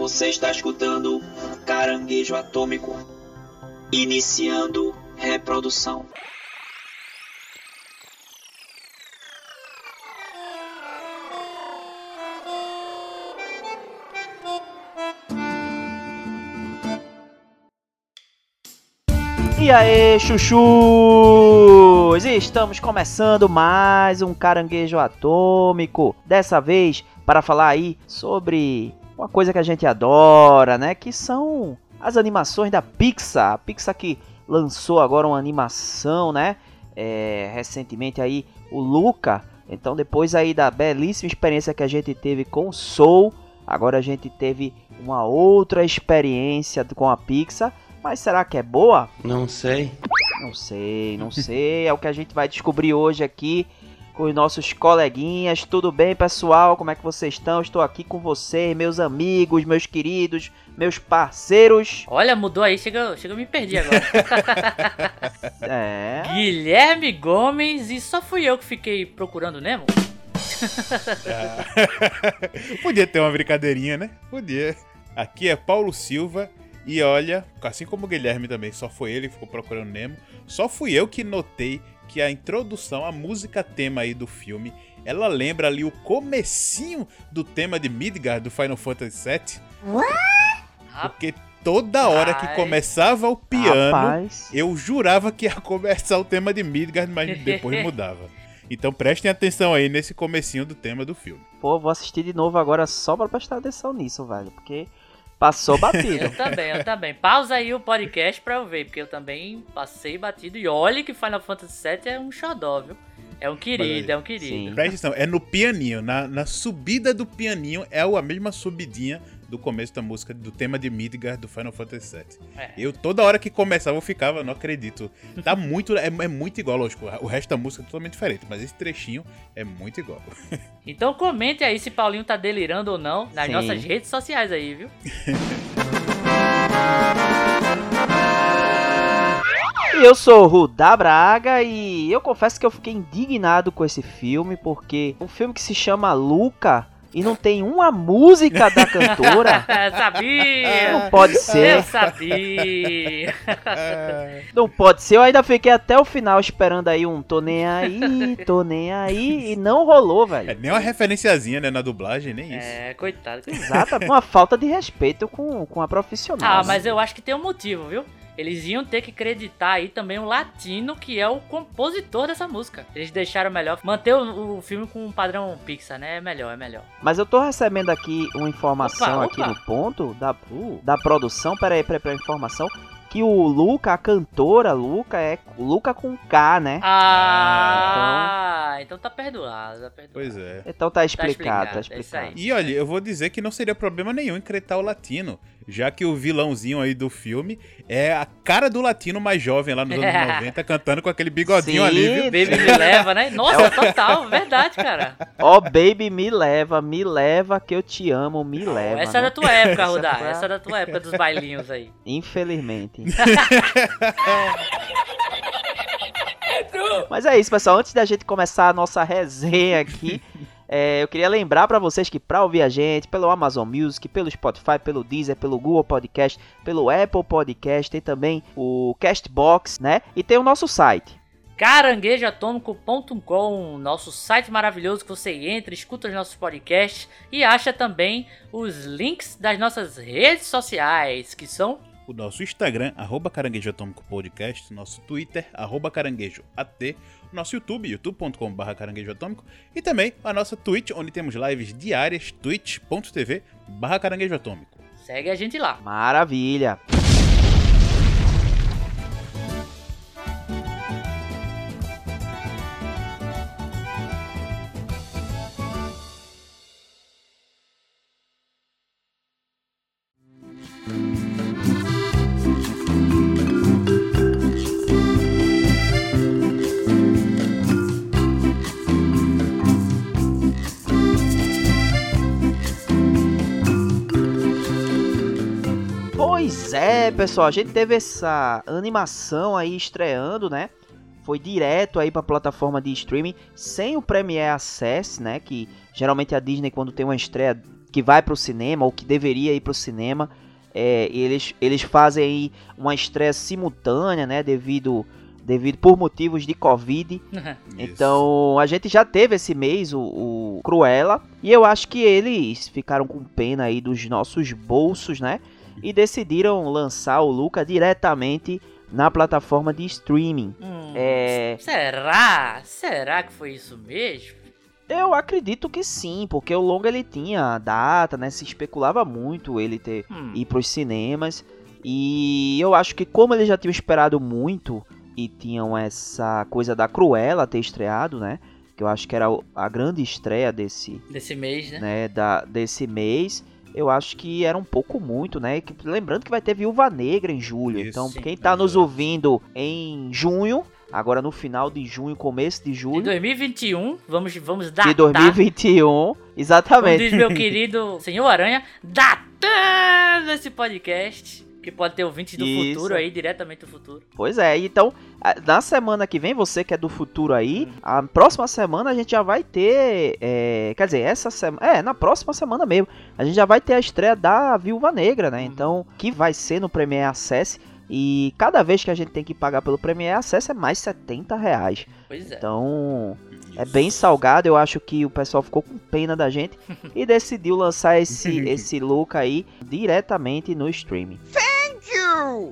Você está escutando Caranguejo Atômico. Iniciando reprodução. E aí, chuchus! Estamos começando mais um caranguejo atômico. Dessa vez para falar aí sobre uma coisa que a gente adora, né? Que são as animações da Pixar. A Pixar que lançou agora uma animação, né? É, recentemente aí o Luca. Então depois aí da belíssima experiência que a gente teve com Soul, agora a gente teve uma outra experiência com a Pixar mas será que é boa? Não sei. Não sei, não sei. É o que a gente vai descobrir hoje aqui os nossos coleguinhas. Tudo bem, pessoal? Como é que vocês estão? Estou aqui com vocês, meus amigos, meus queridos, meus parceiros. Olha, mudou aí, chega, chega eu me perdi agora. é. Guilherme Gomes e só fui eu que fiquei procurando Nemo? Podia ter uma brincadeirinha, né? Podia. Aqui é Paulo Silva e olha, assim como o Guilherme também, só foi ele que ficou procurando Nemo, só fui eu que notei que a introdução, a música tema aí do filme, ela lembra ali o comecinho do tema de Midgard do Final Fantasy VII. What? Porque toda hora que começava o piano, Rapaz. eu jurava que ia começar o tema de Midgard, mas depois mudava. Então prestem atenção aí nesse comecinho do tema do filme. Pô, vou assistir de novo agora só pra prestar atenção nisso, velho, porque Passou batido. eu também, eu também. Pausa aí o podcast pra eu ver, porque eu também passei batido. E olha que Final Fantasy VII é um xodó, viu? É um querido, é um querido. Presta atenção, é no pianinho. Na, na subida do pianinho é a mesma subidinha do começo da música, do tema de Midgard do Final Fantasy VII. É. Eu, toda hora que começava, eu ficava, não acredito. Tá muito, é, é, muito igual, lógico. O resto da música é totalmente diferente, mas esse trechinho é muito igual. Então comente aí se Paulinho tá delirando ou não nas Sim. nossas redes sociais aí, viu? Eu sou o Rudá Braga e eu confesso que eu fiquei indignado com esse filme, porque um filme que se chama Luca e não tem uma música da cantora. sabia! Não pode ser. Eu sabia! não pode ser. Eu ainda fiquei até o final esperando aí um tô nem aí, tô nem aí, e não rolou, velho. É nem uma referenciazinha, né, na dublagem, nem isso. É, coitado. Exato, uma falta de respeito com, com a profissional. Ah, mas eu acho que tem um motivo, viu? Eles iam ter que acreditar aí também o latino, que é o compositor dessa música. Eles deixaram melhor manter o, o filme com um padrão Pixar, né? É melhor, é melhor. Mas eu tô recebendo aqui uma informação opa, aqui opa. no ponto da, uh, da produção. Pera aí, pera aí, informação que o Luca, a cantora Luca, é Luca com K, né? Ah, então, então tá perdoado, tá perdoado. Pois é. Então tá explicado, tá explicado. Tá explicado. É e olha, eu vou dizer que não seria problema nenhum incretar o latino já que o vilãozinho aí do filme é a cara do latino mais jovem lá nos anos 90, cantando com aquele bigodinho Sim, ali, viu? Baby me leva, né? Nossa, é total, verdade, cara. Ó, oh, baby me leva, me leva que eu te amo, me leva. Essa é da tua época, Rudá, essa é da tua época dos bailinhos aí. Infelizmente. Mas é isso, pessoal. Antes da gente começar a nossa resenha aqui, é, eu queria lembrar para vocês que para ouvir a gente pelo Amazon Music, pelo Spotify, pelo Deezer, pelo Google Podcast, pelo Apple Podcast, tem também o Castbox, né? E tem o nosso site caranguejoatômico.com, nosso site maravilhoso que você entra, escuta os nossos podcasts e acha também os links das nossas redes sociais, que são o nosso Instagram, arroba Caranguejo Atômico Podcast, nosso Twitter, arroba Caranguejo AT, nosso YouTube, youtube.com.br Caranguejo Atômico, e também a nossa Twitch, onde temos lives diárias, twitch.tv barra Caranguejo Atômico. Segue a gente lá. Maravilha! É, pessoal, a gente teve essa animação aí estreando, né? Foi direto aí para a plataforma de streaming sem o Premiere Access, né? Que geralmente a Disney quando tem uma estreia que vai pro cinema, ou que deveria ir pro cinema. É, eles, eles fazem aí uma estreia simultânea, né? Devido, devido por motivos de Covid. Então a gente já teve esse mês o, o Cruella. E eu acho que eles ficaram com pena aí dos nossos bolsos, né? E decidiram lançar o Luca diretamente na plataforma de streaming. Hum, É, Será? Será que foi isso mesmo? eu acredito que sim, porque o longa ele tinha data, né? Se especulava muito ele ter Hum. ir pros cinemas. E eu acho que como eles já tinham esperado muito e tinham essa coisa da Cruella ter estreado, né? Que eu acho que era a grande estreia desse, Desse mês, né? né, da, desse mês. Eu acho que era um pouco muito, né? Lembrando que vai ter Viúva Negra em julho. Isso, então, quem tá nos Exato. ouvindo em junho, agora no final de junho, começo de Em julho 2021, vamos, vamos datar. de 2021, Como exatamente. diz meu querido Senhor Aranha, datando esse podcast. Que pode ter ouvintes do Isso. futuro aí, diretamente do futuro. Pois é, então, na semana que vem, você que é do futuro aí, a próxima semana a gente já vai ter. é, quer dizer, essa semana. É, na próxima semana mesmo. A gente já vai ter a estreia da Viúva Negra, né? Então, que vai ser no Premiere Access. E cada vez que a gente tem que pagar pelo Premiere Access é mais 70 reais. Pois é. Então, é bem salgado. Eu acho que o pessoal ficou com pena da gente e decidiu lançar esse, esse look aí diretamente no streaming.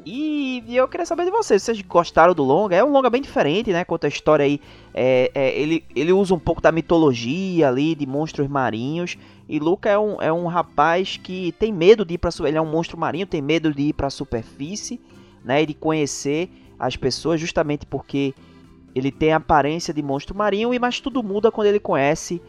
E eu queria saber de vocês, vocês gostaram do longa? É um longa bem diferente, né? Conta a história aí. É, é, ele, ele usa um pouco da mitologia ali, de monstros marinhos. E Luca é um, é um rapaz que tem medo de ir pra. Ele é um monstro marinho, tem medo de ir pra superfície, né? E de conhecer as pessoas, justamente porque ele tem a aparência de monstro marinho, e mas tudo muda quando ele conhece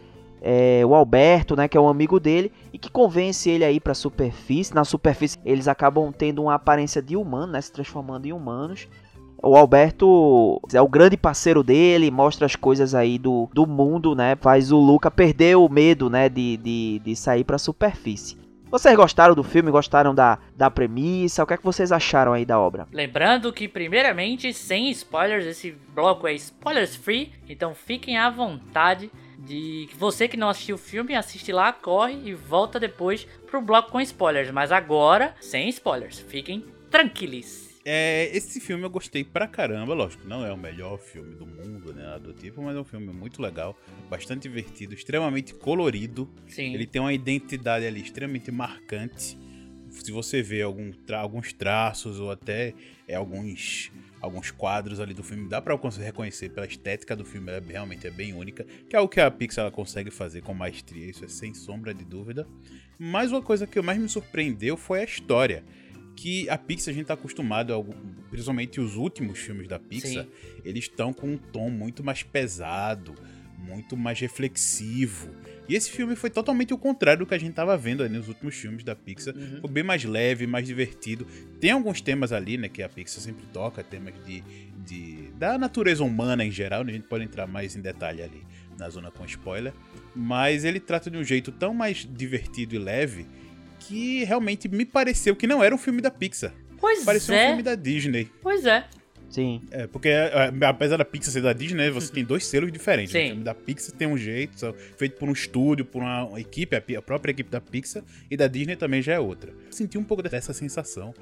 é, o Alberto, né, que é um amigo dele, e que convence ele a ir pra superfície. Na superfície, eles acabam tendo uma aparência de humano, né, se transformando em humanos. O Alberto é o grande parceiro dele, mostra as coisas aí do, do mundo, né? Faz o Luca perder o medo, né? De, de, de sair pra superfície. Vocês gostaram do filme? Gostaram da, da premissa? O que é que vocês acharam aí da obra? Lembrando que, primeiramente, sem spoilers, esse bloco é spoilers free, então fiquem à vontade de você que não assistiu o filme, assiste lá, corre e volta depois pro bloco com spoilers. Mas agora, sem spoilers, fiquem tranquilos. É, esse filme eu gostei pra caramba, lógico, não é o melhor filme do mundo, né, do tipo, mas é um filme muito legal, bastante divertido, extremamente colorido, Sim. ele tem uma identidade ali extremamente marcante. Se você vê algum tra- alguns traços ou até é, alguns, alguns quadros ali do filme, dá pra reconhecer pela estética do filme, ela é- realmente é bem única, que é o que a Pixar ela consegue fazer com maestria, isso é sem sombra de dúvida. Mas uma coisa que mais me surpreendeu foi a história. Que a Pixar a gente tá acostumado, a principalmente os últimos filmes da Pixar, Sim. eles estão com um tom muito mais pesado, muito mais reflexivo. E esse filme foi totalmente o contrário do que a gente tava vendo ali nos últimos filmes da Pixar. Uhum. Foi bem mais leve, mais divertido. Tem alguns temas ali, né, que a Pixar sempre toca, temas de, de da natureza humana em geral, né? A gente pode entrar mais em detalhe ali na zona com spoiler. Mas ele trata de um jeito tão mais divertido e leve que realmente me pareceu que não era um filme da Pixar. Pois Pareceu um é, filme da Disney. pois é. Sim. É, porque é, apesar da Pixar ser da Disney, você tem dois selos diferentes. né? Sim. O filme da Pixar tem um jeito, só feito por um estúdio, por uma, equipe, a própria equipe da Pixar, e da Disney também já é outra. Senti um pouco dessa sensação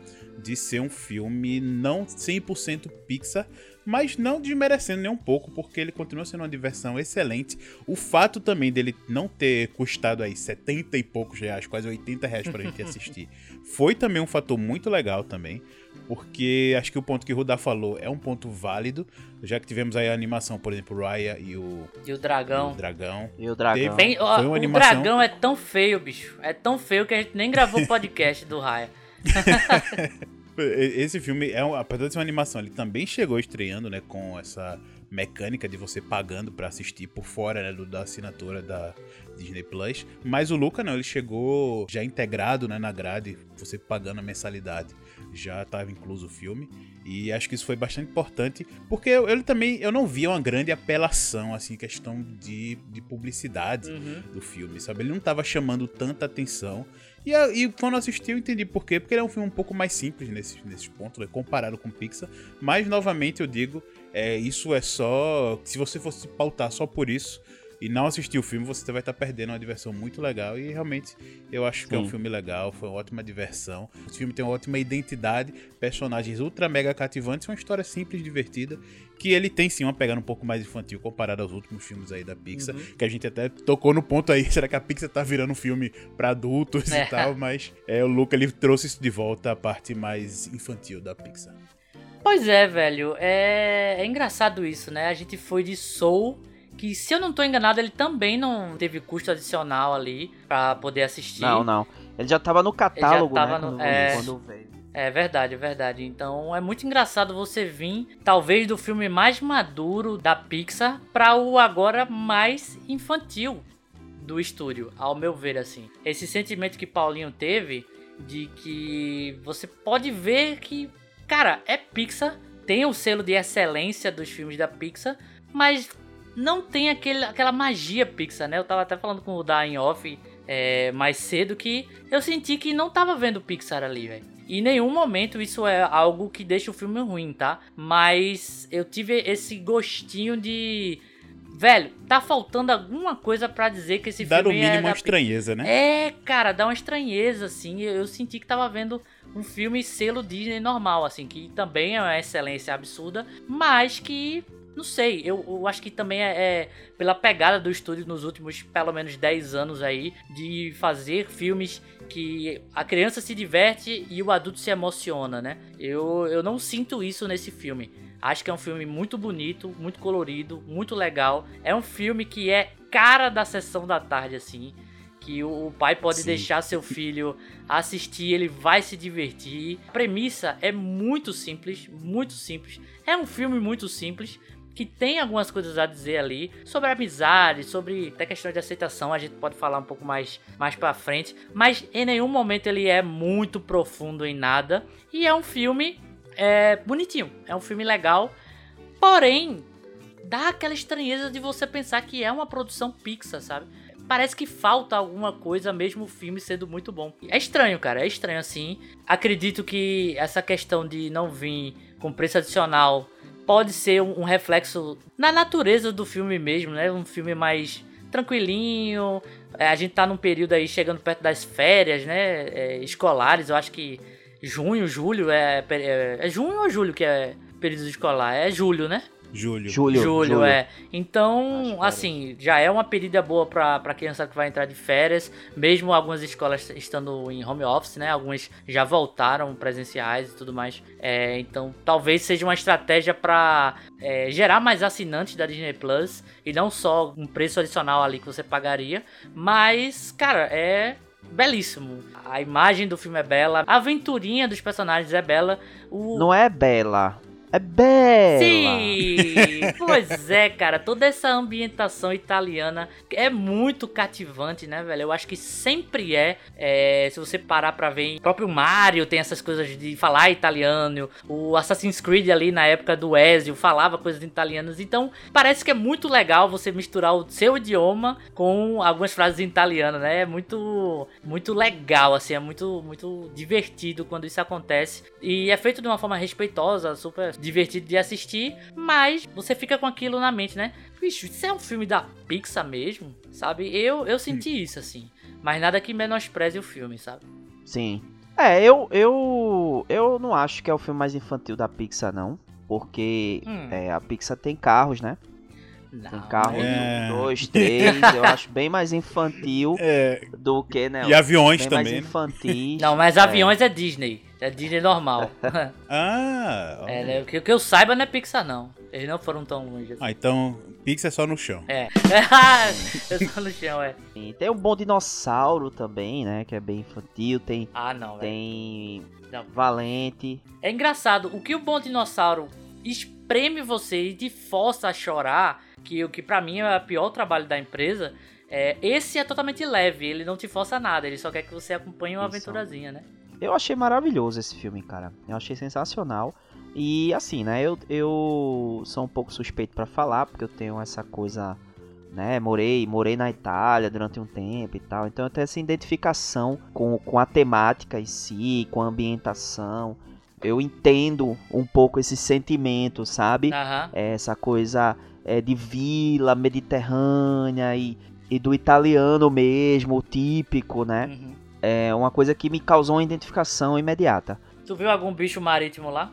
de ser um filme não 100% Pixar, mas não desmerecendo nem um pouco, porque ele continua sendo uma diversão excelente. O fato também dele não ter custado aí 70 e poucos reais, quase 80 reais pra gente assistir, foi também um fator muito legal também. Porque acho que o ponto que o Rudá falou é um ponto válido, já que tivemos aí a animação, por exemplo, Raya e o, E o e dragão. o Dragão. E o dragão. Teve- Bem, ó, Foi uma o animação. dragão é tão feio, bicho. É tão feio que a gente nem gravou o podcast do Raya. E- Esse filme, é um, apesar de ser uma animação, ele também chegou estreando né, com essa mecânica de você pagando pra assistir por fora né, do- da assinatura da Disney Plus. Mas o Luca não, ele chegou já integrado né, na grade, você pagando a mensalidade. Já estava incluso o filme. E acho que isso foi bastante importante, porque eu- ele também eu não via uma grande apelação, assim, questão de, de publicidade Uhum. do filme, sabe? Ele não tava chamando tanta atenção. E, e quando assisti, eu entendi por quê. Porque ele é um filme um pouco mais simples nesses, nesses pontos, né? comparado com Pixar. Mas, novamente, eu digo, é, isso é só. Se você fosse pautar só por isso, e não assistir o filme, você vai estar perdendo uma diversão muito legal. E realmente eu acho que é um Sim. filme legal, foi uma ótima diversão. O filme tem uma ótima identidade, personagens ultra mega cativantes, uma história simples, divertida. Que ele tem sim uma pegada um pouco mais infantil comparado aos últimos filmes aí da Pixar. Que a gente até tocou no ponto aí, será que a Pixar tá virando um filme pra adultos É. e tal? Mas é, o Luca ele trouxe isso de volta, a parte mais infantil da Pixar. Pois é, velho. É... é engraçado isso, né? A gente foi de Soul, que se eu não tô enganado, ele também não teve custo adicional ali pra poder assistir. Não, não. Ele já tava no catálogo, tava né? no- é. quando veio. É verdade, é verdade. Então é muito engraçado você vir, talvez, do filme mais maduro da Pixar para o agora mais infantil do estúdio, ao meu ver, assim. Esse sentimento que Paulinho teve de que você pode ver que, cara, é Pixar, tem o selo de excelência dos filmes da Pixar, mas não tem aquele, aquela magia Pixar, né? Eu tava até falando com o Da em off é, mais cedo que eu senti que não tava vendo Pixar ali, velho. Em nenhum momento isso é algo que deixa o filme ruim, tá? Mas eu tive esse gostinho de. Velho, tá faltando alguma coisa pra dizer que esse Dar o filme é mínimo da uma Pixar. estranheza, né? É, cara, dá uma estranheza, assim. Eu, eu senti que tava vendo um filme selo Disney normal, assim, que também é uma excelência absurda, mas que. Não sei, eu, eu acho que também é, é pela pegada do estúdio nos últimos pelo menos 10 anos aí, de fazer filmes que a criança se diverte e o adulto se emociona, né? Eu, eu não sinto isso nesse filme. Acho que é um filme muito bonito, muito colorido, muito legal. É um filme que é cara da sessão da tarde, assim que o pai pode Sim. deixar seu filho assistir, ele vai se divertir. A premissa é muito simples, muito simples. É um filme muito simples que tem algumas coisas a dizer ali sobre amizade, sobre até questão de aceitação, a gente pode falar um pouco mais mais para frente, mas em nenhum momento ele é muito profundo em nada e é um filme é, bonitinho, é um filme legal, porém dá aquela estranheza de você pensar que é uma produção Pixar, sabe? Parece que falta alguma coisa, mesmo o filme sendo muito bom. É estranho, cara, é estranho assim. Acredito que essa questão de não vir com preço adicional pode ser um, reflexo na natureza do filme mesmo, né? Um filme mais tranquilinho. É, a gente tá num período aí chegando perto das férias, né? É, escolares, eu acho que junho, julho é, é. É junho ou julho que é período escolar? É julho, né? Júlio. Julho. Julho, é. Então, assim, já é uma pedida boa pra, pra criança que vai entrar de férias. Mesmo algumas escolas estando em home office, né? Algumas já voltaram presenciais e tudo mais. É, então, talvez seja uma estratégia pra é, gerar mais assinantes da Disney Plus. E não só um preço adicional ali que você pagaria. Mas, cara, é belíssimo. A imagem do filme é bela. A aventurinha dos personagens é bela. O, Não é Bela. É Bela. Sim! pois é, cara, toda essa ambientação italiana é muito cativante, né, velho? Eu acho que sempre é. é, se você parar pra ver, o próprio Mario tem essas coisas de falar italiano. O Assassin's Creed ali na época do Ezio falava coisas italianas. Então, parece que é muito legal você misturar o seu idioma com algumas frases em italiano, né? É muito, muito legal, assim, é muito, muito divertido quando isso acontece. E é feito de uma forma respeitosa, super divertido de assistir, mas você fica com aquilo na mente, né? Bicho, isso é um filme da Pixar mesmo, sabe? Eu, eu senti isso, assim. Mas nada que menospreze o filme, sabe? Sim. É, eu, eu, eu não acho que é o filme mais infantil da Pixar, não. Porque Hum. é, a Pixar tem carros, né? Tem Não. carro É. um, dois, três. eu acho bem mais infantil É, do que, né? e aviões bem também, mais né? infantis. Não, mas É. aviões é Disney. É Disney normal. Ah, é, né? O que, o que eu saiba não é Pixar, não. Eles não foram tão longe assim. ah, então Pixar é só no chão. É. eu tô no chão, é. Sim, Tem um bom dinossauro também, né? Que é bem infantil. Tem, Ah, não, tem Não. Valente. É engraçado, o que o Bom Dinossauro espreme você e te força a chorar, que o que pra mim é o pior trabalho da empresa, é, esse é totalmente leve, ele não te força nada, ele só quer que você acompanhe uma Isso. aventurazinha, né? Eu achei maravilhoso esse filme, cara. Eu achei sensacional. E assim, né? Eu, eu sou um pouco suspeito pra falar, porque eu tenho essa coisa, né? Morei, morei na Itália durante um tempo e tal. Então eu tenho essa identificação com, com a temática em si, com a ambientação. Eu entendo um pouco esse sentimento, sabe? Aham. essa coisa é, de vila mediterrânea e, e do italiano mesmo, o típico, né? Uhum. É uma coisa que me causou uma identificação imediata. Tu viu algum bicho marítimo lá?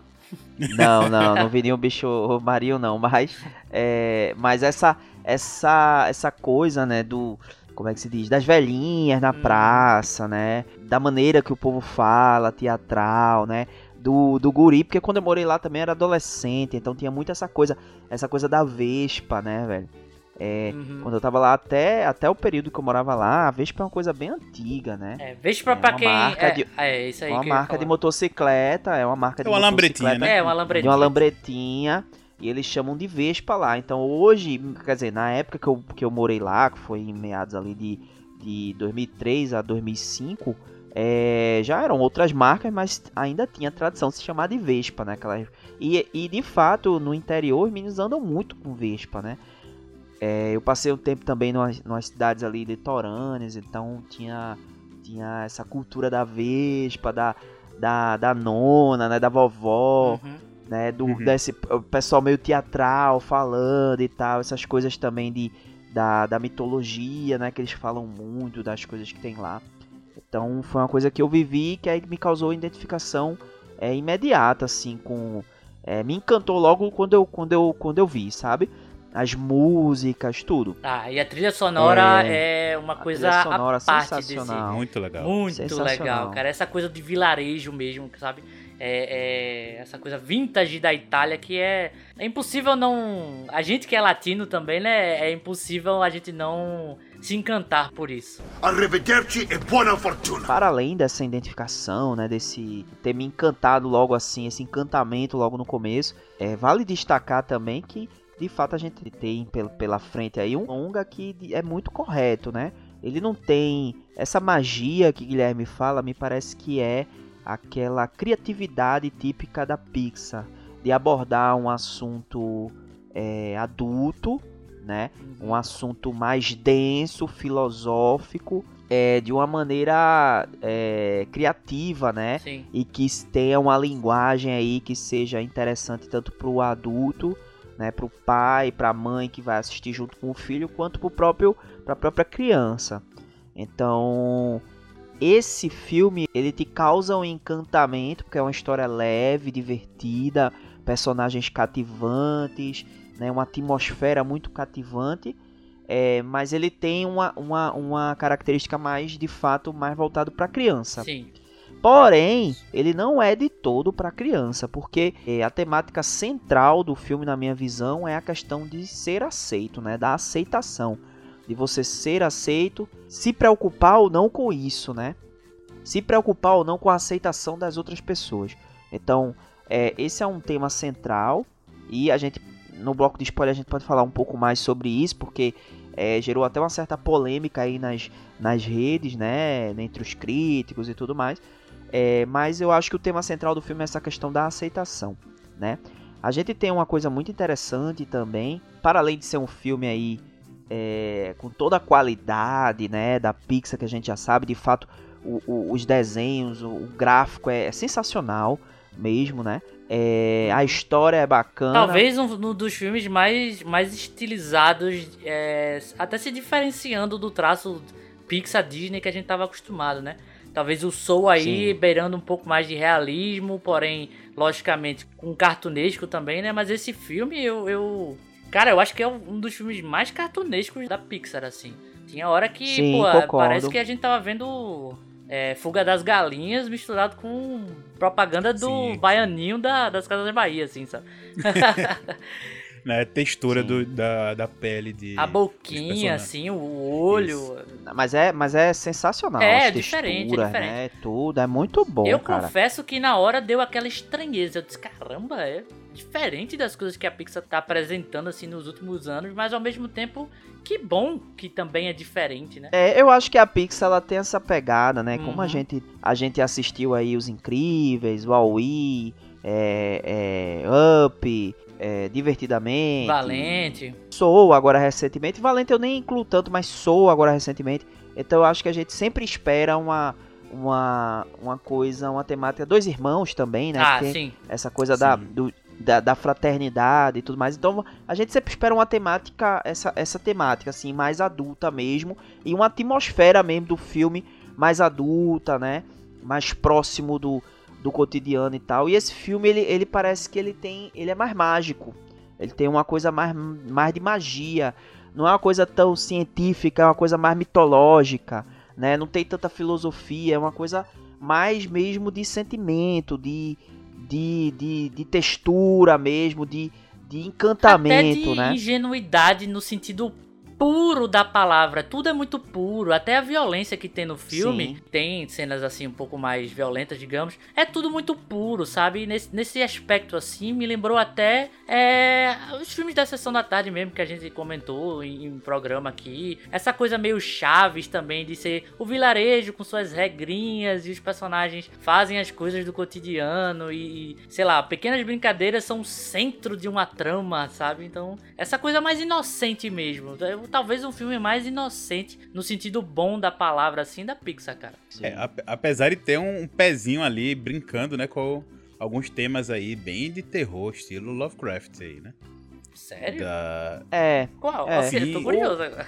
Não, não, não vi nenhum bicho marinho não, mas é, mas essa essa essa coisa, né, do como é que se diz, das velhinhas na Hum. praça, né, da maneira que o povo fala, teatral, né, do, do guri, porque quando eu morei lá também era adolescente, então tinha muito essa coisa, essa coisa da vespa, né, velho. É, Uhum. quando eu tava lá até até o período que eu morava lá, a vespa é uma coisa bem antiga, né? É, veja pra, É pra uma quem. marca é, de- é, isso aí. uma marca de motocicleta, é uma marca de É uma lambretinha, né? É, uma lambretinha. uma lambretinha e eles chamam de Vespa lá. Então hoje, quer dizer, na época que eu, que eu morei lá, que foi em meados ali de, de 2003 a 2005, é, já eram outras marcas, mas ainda tinha tradição de se chamar de Vespa, né? Aquela... E, e de fato, no interior, os meninos andam muito com Vespa, né? É, eu passei um tempo também numas cidades ali litorâneas, então tinha, tinha essa cultura da Vespa, da, da, da nona, né? Da vovó Uhum. né, do Uhum. desse o pessoal meio teatral falando e tal, essas coisas também de da, da mitologia, né, que eles falam muito das coisas que tem lá. Então foi uma coisa que eu vivi que aí me causou identificação é, imediata assim com é, me encantou logo quando eu quando eu quando eu vi, sabe? As músicas, tudo. Tá, e a trilha sonora é, uma A coisa trilha sonora à parte sensacional. desse. Muito legal. Muito Sensacional. legal, cara. Essa coisa de vilarejo mesmo, sabe? É, é essa coisa vintage da Itália que é. É impossível não. A gente que é latino também, né? É impossível a gente não se encantar por isso. Arrivederci e buona fortuna. para além dessa identificação, né, desse ter me encantado logo assim, esse encantamento logo no começo, é, vale destacar também que de fato a gente tem pel- pela frente aí um longa que é muito correto, né? Ele não tem essa magia que Guilherme fala, me parece que é aquela criatividade típica da Pixar de abordar um assunto é, adulto, né? um assunto mais denso, filosófico, é, de uma maneira é, criativa, né? Sim. E que tenha uma linguagem aí que seja interessante tanto para o adulto, né? Para o pai, para a mãe que vai assistir junto com o filho, quanto para próprio, para a própria criança. Então, esse filme ele te causa um encantamento porque é uma história leve, divertida, personagens cativantes, né, uma atmosfera muito cativante, é, mas ele tem uma, uma, uma característica mais de fato mais voltado para criança. Sim. Porém, ele não é de todo para criança, porque é, a temática central do filme, na minha visão, é a questão de ser aceito, né, da aceitação, de você ser aceito, se preocupar ou não com isso, né? Se preocupar ou não com a aceitação das outras pessoas. Então, é, esse é um tema central e a gente no bloco de spoiler a gente pode falar um pouco mais sobre isso, porque é, gerou até uma certa polêmica aí nas, nas redes, né, entre os críticos e tudo mais. É, mas eu acho que o tema central do filme é essa questão da aceitação, né? A gente tem uma coisa muito interessante também, para além de ser um filme aí é, com toda a qualidade, né, da Pixar que a gente já sabe, de fato o- o- os desenhos, o, o gráfico é, é sensacional mesmo, né? É, a história é bacana. Talvez um, um dos filmes mais, mais estilizados, é, até se diferenciando do traço Pixar Disney que a gente tava acostumado, né? Talvez o Soul aí Sim. beirando um pouco mais de realismo, porém, logicamente, com cartunesco também, né? Mas esse filme eu, eu. Cara, eu acho que é um dos filmes mais cartunescos da Pixar, assim. Tinha hora que, Sim, pô, concordo. parece que a gente tava vendo é, Fuga das Galinhas misturado com propaganda do Sim. baianinho da, das Casas da Bahia, assim, sabe? Né? Textura do- da, da pele de. A boquinha, assim, o olho. Mas é, mas é sensacional. É, as diferente, é diferente. Né? Tudo é muito bom, eu cara. confesso que na hora deu aquela estranheza. Eu disse, caramba, é diferente das coisas que a Pixar tá apresentando, assim, nos últimos anos, mas ao mesmo tempo, que bom que também é diferente, né? É, eu acho que a Pixar ela tem essa pegada, né? Como a Uhum. gente a gente assistiu aí os Incríveis, o Wall-E, é, é, Up, é, Divertidamente, Valente. Soul agora recentemente. Valente eu nem incluo tanto, mas Soul agora recentemente. Então eu acho que a gente sempre espera uma uma, uma coisa, uma temática. Dois irmãos também, né? ah, sim. essa coisa da, Sim. do, da, da, fraternidade e tudo mais. Então a gente sempre espera uma temática, essa, essa temática assim, mais adulta mesmo, e uma atmosfera mesmo do filme mais adulta, né? Mais próximo do, do cotidiano e tal. E esse filme ele, ele parece que ele tem, ele é mais mágico. Ele tem uma coisa mais, mais de magia. Não é uma coisa tão científica, é uma coisa mais mitológica, né? Não tem tanta filosofia, é uma coisa mais mesmo de sentimento, de, de, de, de textura mesmo, de, de encantamento, Até de né? ingenuidade no sentido puro da palavra, tudo é muito puro, até a violência que tem no filme, Sim. tem cenas assim um pouco mais violentas, digamos, é tudo muito puro, sabe? Nesse, nesse aspecto assim, me lembrou até é, os filmes da Sessão da Tarde mesmo, que a gente comentou em, um programa aqui, essa coisa meio Chaves também, de ser o vilarejo com suas regrinhas e os personagens fazem as coisas do cotidiano e, sei lá, pequenas brincadeiras são o centro de uma trama, sabe? Então, essa coisa mais inocente mesmo. Eu talvez um filme mais inocente, no sentido bom da palavra, assim, da Pixar, cara. É, apesar de ter um, pezinho ali brincando, né, com alguns temas aí bem de terror, estilo Lovecraft aí, né? Sério? Da... É. Qual? É. Assim, tô curioso agora.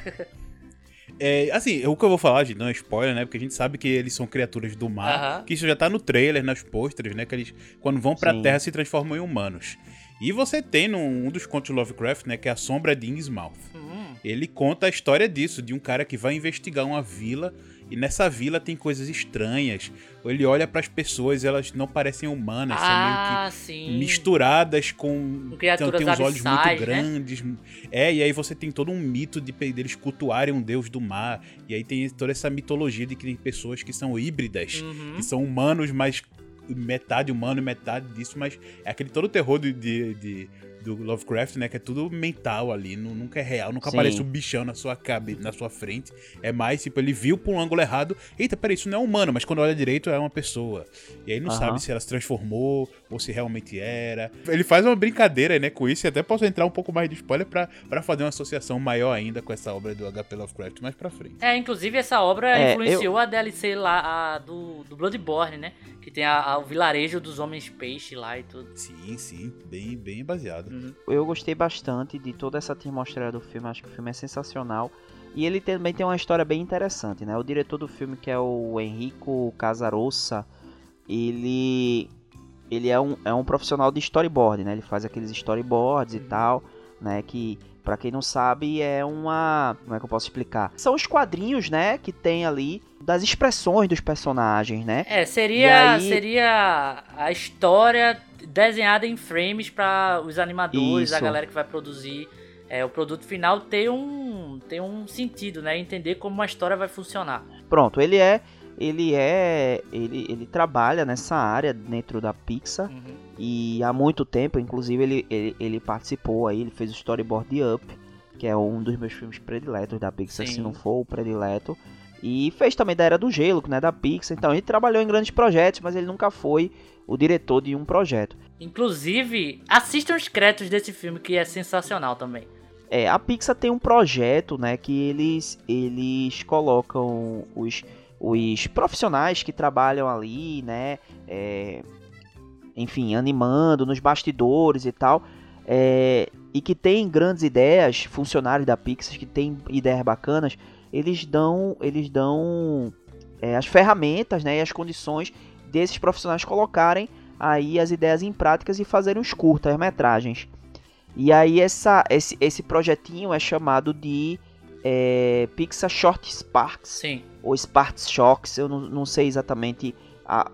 É, assim, o que eu vou falar, gente, não é spoiler, né? Porque a gente sabe que eles são criaturas do mar. Que isso já tá no trailer, nas pôsteres, né? Que eles, quando vão pra Sim. Terra, se transformam em humanos. E você tem num, um dos contos de Lovecraft, né? Que é a Sombra de Innsmouth. Hum ele conta a história disso, de um cara que vai investigar uma vila e nessa vila tem coisas estranhas. Ele olha para as pessoas e elas não parecem humanas, ah, são meio que sim. misturadas com, com criaturas tem uns olhos muito né? grandes. É, e aí você tem todo um mito de deles cultuarem um deus do mar. E aí tem toda essa mitologia de que tem pessoas que são híbridas, uhum. que são humanos, mas metade humano e metade disso, mas é aquele todo o terror de, de, de do Lovecraft, né? Que é tudo mental ali, nunca é real, nunca Sim. aparece um bichão na sua cabeça, na sua frente. É mais, tipo, ele viu por um ângulo errado. Eita, peraí, isso não é humano, mas quando olha direito é uma pessoa. E aí não uhum. sabe se ela se transformou ou se realmente era. Ele faz uma brincadeira, né, com isso, e até posso entrar um pouco mais de spoiler pra, pra fazer uma associação maior ainda com essa obra do HP Lovecraft mais pra frente. É, inclusive essa obra é, influenciou eu... a DLC lá, a do, do Bloodborne, né? Que tem a, a, o vilarejo dos homens peixe lá e tudo. Sim, sim, bem, bem baseado. Uhum. Eu gostei bastante de toda essa atmosfera do filme, acho que o filme é sensacional. E ele também tem uma história bem interessante, né? O diretor do filme, que é o Enrico Casarossa, ele ele é um, é um profissional de storyboard, né? Ele faz aqueles storyboards e tal, né? Que para quem não sabe, é uma. Como é que eu posso explicar? São os quadrinhos, né? Que tem ali das expressões dos personagens, né? É, seria, aí... seria a história desenhada em frames para os animadores, Isso. a galera que vai produzir é, o produto final ter um, ter um sentido, né? Entender como a história vai funcionar. Pronto, ele é ele é ele, ele trabalha nessa área dentro da Pixar uhum. E há muito tempo inclusive ele, ele, ele, participou aí ele fez o storyboard de Up que é um dos meus filmes prediletos da Pixar Sim. se não for o predileto e fez também da Era do Gelo né da Pixar então ele trabalhou em grandes projetos mas ele nunca foi o diretor de um projeto inclusive assistam os créditos desse filme que é sensacional também é a Pixar tem um projeto né que eles eles colocam os os profissionais que trabalham ali, né? É, enfim, animando nos bastidores e tal. É, e que tem grandes ideias, funcionários da Pixar que tem ideias bacanas, eles dão, eles dão é, as ferramentas né, e as condições desses profissionais colocarem aí as ideias em práticas e fazerem os curtas metragens. E aí essa, esse, esse projetinho é chamado de é, Pixar Short Sparks. Sim. Ou Sparks Shocks, eu não, não sei exatamente a,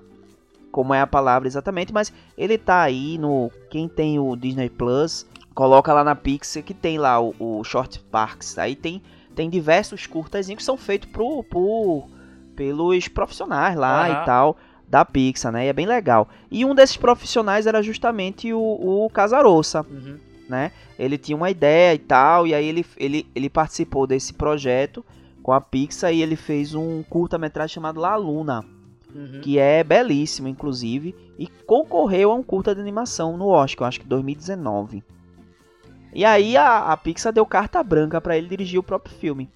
como é a palavra exatamente, mas ele tá aí no. Quem tem o Disney Plus, coloca lá na Pixar que tem lá o, o Short Sparks. Aí tem, tem diversos curtas que são feitos pro, pro, pelos profissionais lá uhum. e tal da Pixar, né? E é bem legal. E um desses profissionais era justamente o, o Casarossa. Uhum né? Ele tinha uma ideia e tal, e aí ele, ele, ele participou desse projeto com a Pixar e ele fez um curta-metragem chamado La Luna, uhum. que é belíssimo, inclusive, e concorreu a um curta de animação no Oscar, acho que 2019. E aí a, a Pixar deu carta branca para ele dirigir o próprio filme.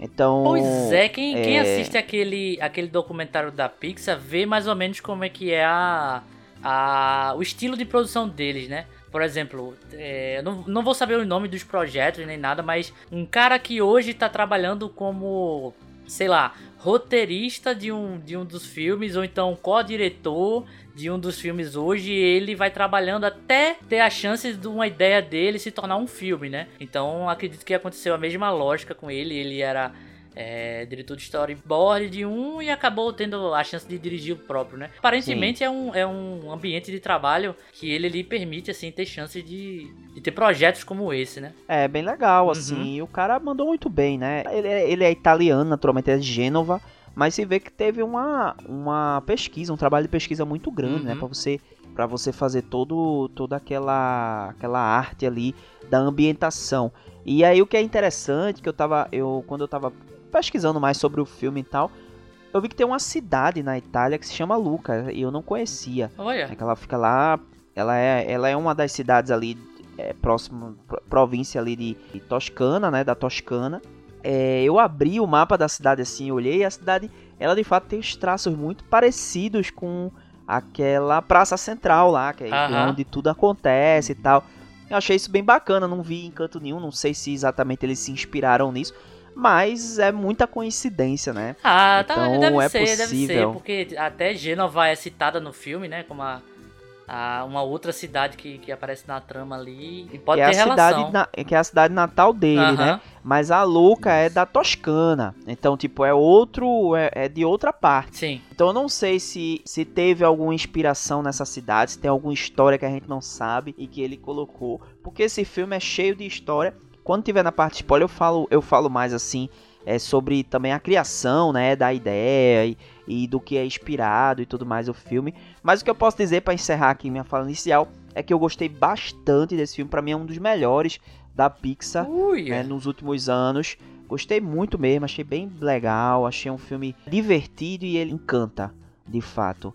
Então, pois é, quem, é... quem assiste aquele, aquele documentário da Pixar vê mais ou menos como é que é a, a, o estilo de produção deles, né? Por exemplo, é, não, não vou saber o nome dos projetos nem nada, mas um cara que hoje tá trabalhando como, sei lá, roteirista de um, de um dos filmes, ou então co-diretor de um dos filmes hoje, ele vai trabalhando até ter a chance de uma ideia dele se tornar um filme, né? Então acredito que aconteceu a mesma lógica com ele. Ele era é, diretor de storyboard de um e acabou tendo a chance de dirigir o próprio, né? Aparentemente é um, é um ambiente de trabalho que ele lhe permite, assim, ter chance de, de ter projetos como esse, né? É, bem legal, assim. E o cara mandou muito bem, né? Ele, é- ele é italiano, naturalmente é de Gênova. Mas se vê que teve uma, uma pesquisa, um trabalho de pesquisa muito grande, né? Uhum. Pra você, pra você fazer todo, toda aquela, aquela arte ali da ambientação. E aí o que é interessante, que eu tava. Eu, quando eu tava pesquisando mais sobre o filme e tal, eu vi que tem uma cidade na Itália que se chama Luca, e eu não conhecia. Olha, É que ela fica lá, ela é, ela é uma das cidades ali é, próximo, pro- província ali de, de Toscana, né, da Toscana. É, eu abri o mapa da cidade assim, olhei e a cidade, ela de fato tem os traços muito parecidos com aquela praça central lá, que é Aham. onde tudo acontece e tal. Eu achei isso bem bacana, não vi encanto nenhum, não sei se exatamente eles se inspiraram nisso, mas é muita coincidência, né? Ah, tá, Então, deve é ser, deve ser, possível. porque até Gênova é citada no filme, né, como a, a- uma outra cidade que, que aparece na trama ali, e pode que é ter a relação. cidade na- que é a cidade natal dele, Aham. né? Mas a Luca é da Toscana. Então, tipo, é outro. É, é de outra parte. Sim, Então eu não sei se, se teve alguma inspiração nessa cidade, se tem alguma história que a gente não sabe e que ele colocou. Porque esse filme é cheio de história. Quando tiver na parte spoiler, eu falo, eu falo mais assim. É sobre também a criação, né, da ideia e, e do que é inspirado e tudo mais o filme. Mas o que eu posso dizer para encerrar aqui minha fala inicial é que eu gostei bastante desse filme. Para mim é um dos melhores da Pixar né, nos últimos anos. Gostei muito mesmo, achei bem legal, achei um filme divertido e ele encanta, de fato.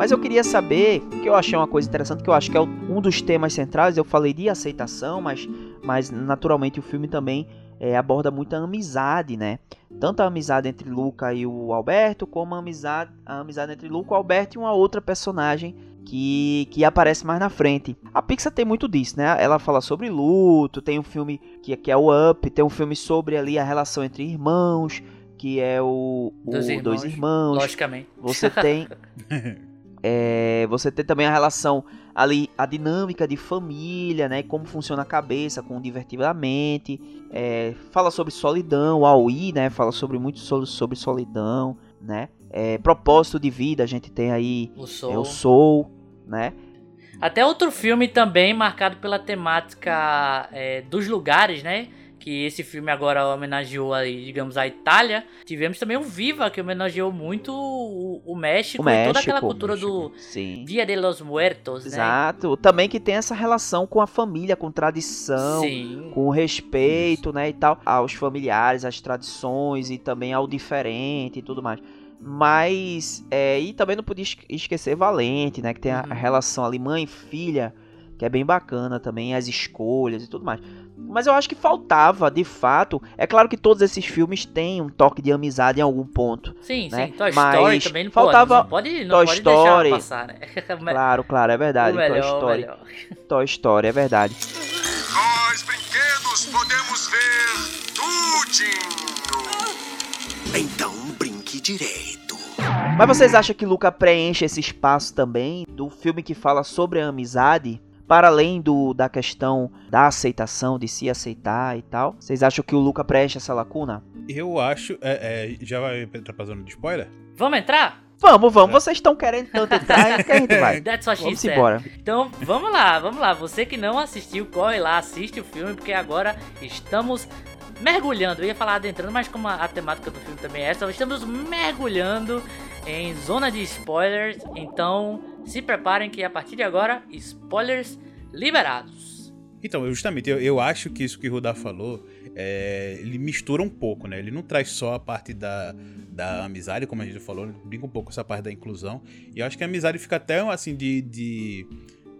Mas eu queria saber, que eu achei uma coisa interessante, que eu acho que é um dos temas centrais, eu falei de aceitação, mas, mas naturalmente o filme também é, aborda muito a amizade, né? Tanto a amizade entre Luca e o Alberto, como a amizade, a amizade entre Luca, o Alberto e uma outra personagem que, que aparece mais na frente. A Pixar tem muito disso, né? Ela fala sobre luto, tem um filme que, que é o Up, tem um filme sobre ali a relação entre irmãos, que é o, o Dois Irmãos, Dois Irmãos. logicamente. Você tem. é, você tem também a relação ali, a dinâmica de família, né? Como funciona a cabeça com divertidamente. É, fala sobre solidão, o Aoi, né? Fala sobre muito sobre, sobre solidão, né? É, propósito de vida, a gente tem aí O é, Soul. o Soul, né? Até outro filme também marcado pela temática é, dos lugares, né? Que esse filme agora homenageou aí, digamos, a Itália. Tivemos também o Viva, que homenageou muito o, o México, O México. e toda aquela cultura do Sim. Dia de los Muertos, né? Exato. Também que tem essa relação com a família, com tradição, Sim. com respeito, né, e tal, aos familiares, às tradições e também ao diferente e tudo mais. Mas, é, e também não podia esque- esquecer Valente, né, que tem a Uhum. a relação ali mãe e filha, que é bem bacana também, as escolhas e tudo mais. Mas eu acho que faltava, de fato, é claro que todos esses filmes têm um toque de amizade em algum ponto. Sim, né? sim. Toy Mas Story também não faltava pode, não pode, não Toy pode Story. passar, né? Claro, claro, é verdade. o melhor, Toy Story. Toy Story, é verdade. Nós, brinquedos, podemos ver tudinho. Então brinque direito. Mas vocês acham que Luca preenche esse espaço também do filme que fala sobre a amizade? Para além do, da questão da aceitação, de se aceitar e tal. Vocês acham que o Luca preenche essa lacuna? Eu acho. é, é, já vai entrar pra zona de spoiler? Vamos entrar? Vamos, vamos. Vocês estão querendo tanto entrar, que a gente vai. That's what Vamos embora. Então vamos lá, vamos lá. Você que não assistiu, corre lá, assiste o filme, porque agora estamos mergulhando. Eu ia falar adentrando, mas como a, a temática do filme também é essa, estamos mergulhando em zona de spoilers. Então se preparem que a partir de agora, spoilers liberados. Então, justamente, eu, eu acho que isso que o Rudá falou, é, ele mistura um pouco, né? Ele não traz só a parte da, da amizade, como a gente falou, ele brinca um pouco com essa parte da inclusão. E eu acho que a amizade fica até, assim, de, de,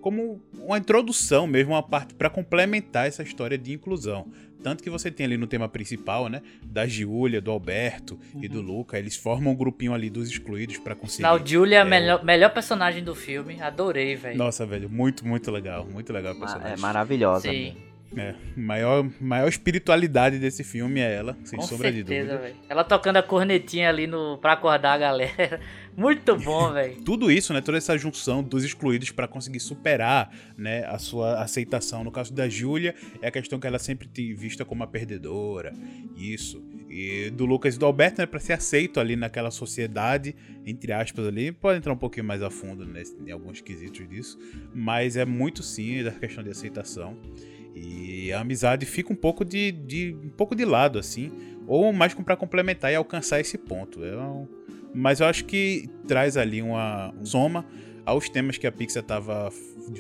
como uma introdução mesmo, uma parte para complementar essa história de inclusão. Tanto que você tem ali no tema principal, né? Da Giulia, do Alberto uhum. e do uhum. Luca. Eles formam um grupinho ali dos excluídos para conseguir. Não, Giulia é a melhor, melhor personagem do filme. Adorei, velho. Nossa, velho. Muito, muito legal. Muito legal a personagem. É maravilhosa. Sim. É, maior, maior espiritualidade desse filme é ela, sem Com sombra certeza, de dúvida. Véio. Ela tocando a cornetinha ali no, pra acordar a galera. Muito bom, velho. Tudo isso, né? Toda essa junção dos excluídos para conseguir superar, né, a sua aceitação. No caso da Júlia, é a questão que ela sempre tem vista como a perdedora. Isso. E do Lucas e do Alberto, né, para ser aceito ali naquela sociedade, entre aspas ali, pode entrar um pouquinho mais a fundo nesse, em alguns quesitos disso, mas é muito sim da questão de aceitação. E a amizade fica um pouco de, de um pouco de lado assim, ou mais para complementar e alcançar esse ponto. É um, mas eu acho que traz ali uma soma aos temas que a Pixar estava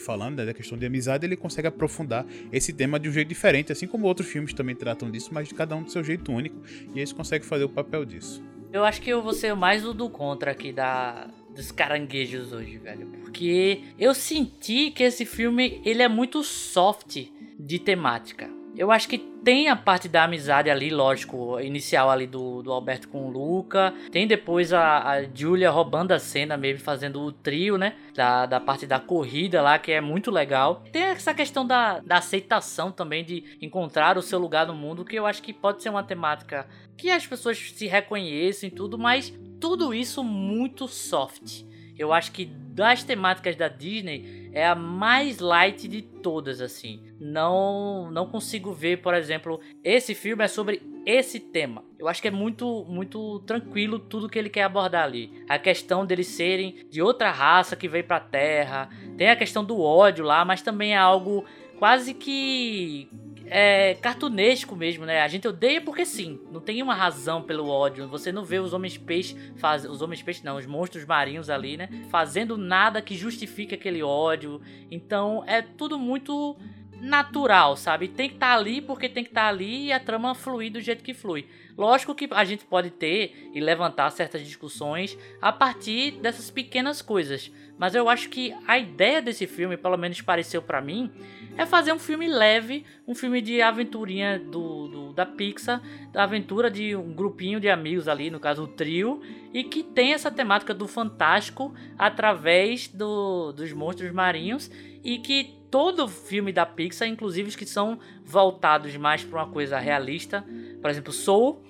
falando, né, da questão de amizade, ele consegue aprofundar esse tema de um jeito diferente, assim como outros filmes também tratam disso, mas de cada um do seu jeito único, e eles conseguem fazer o papel disso. Eu acho que eu vou ser mais o do contra aqui da, dos caranguejos hoje, velho. Porque eu senti que esse filme ele é muito soft de temática. Eu acho que tem a parte da amizade ali, lógico, inicial ali do, do Alberto com o Luca. Tem depois a, a Julia roubando a cena mesmo, fazendo o trio, né? Da, da parte da corrida lá, que é muito legal. Tem essa questão da, da aceitação também, de encontrar o seu lugar no mundo, que eu acho que pode ser uma temática que as pessoas se reconhecem e tudo, mas tudo isso muito soft. Eu acho que das temáticas da Disney é a mais light de todas assim. Não não consigo ver, por exemplo, esse filme é sobre esse tema. Eu acho que é muito muito tranquilo tudo que ele quer abordar ali. A questão deles serem de outra raça que veio para a Terra, tem a questão do ódio lá, mas também é algo quase que é cartunesco mesmo, né? A gente odeia porque sim, não tem uma razão pelo ódio. Você não vê os homens peixe faz, os homens peixe não, os monstros marinhos ali, né? Fazendo nada que justifique aquele ódio. Então é tudo muito natural, sabe? Tem que estar tá ali porque tem que estar tá ali e a trama fluir do jeito que flui. Lógico que a gente pode ter e levantar certas discussões a partir dessas pequenas coisas, mas eu acho que a ideia desse filme, pelo menos pareceu para mim, é fazer um filme leve, um filme de aventurinha do, do, da Pixar, da aventura de um grupinho de amigos ali, no caso o trio, e que tem essa temática do fantástico através do, dos monstros marinhos e que todo filme da Pixar, inclusive os que são voltados mais para uma coisa realista, por exemplo, Soul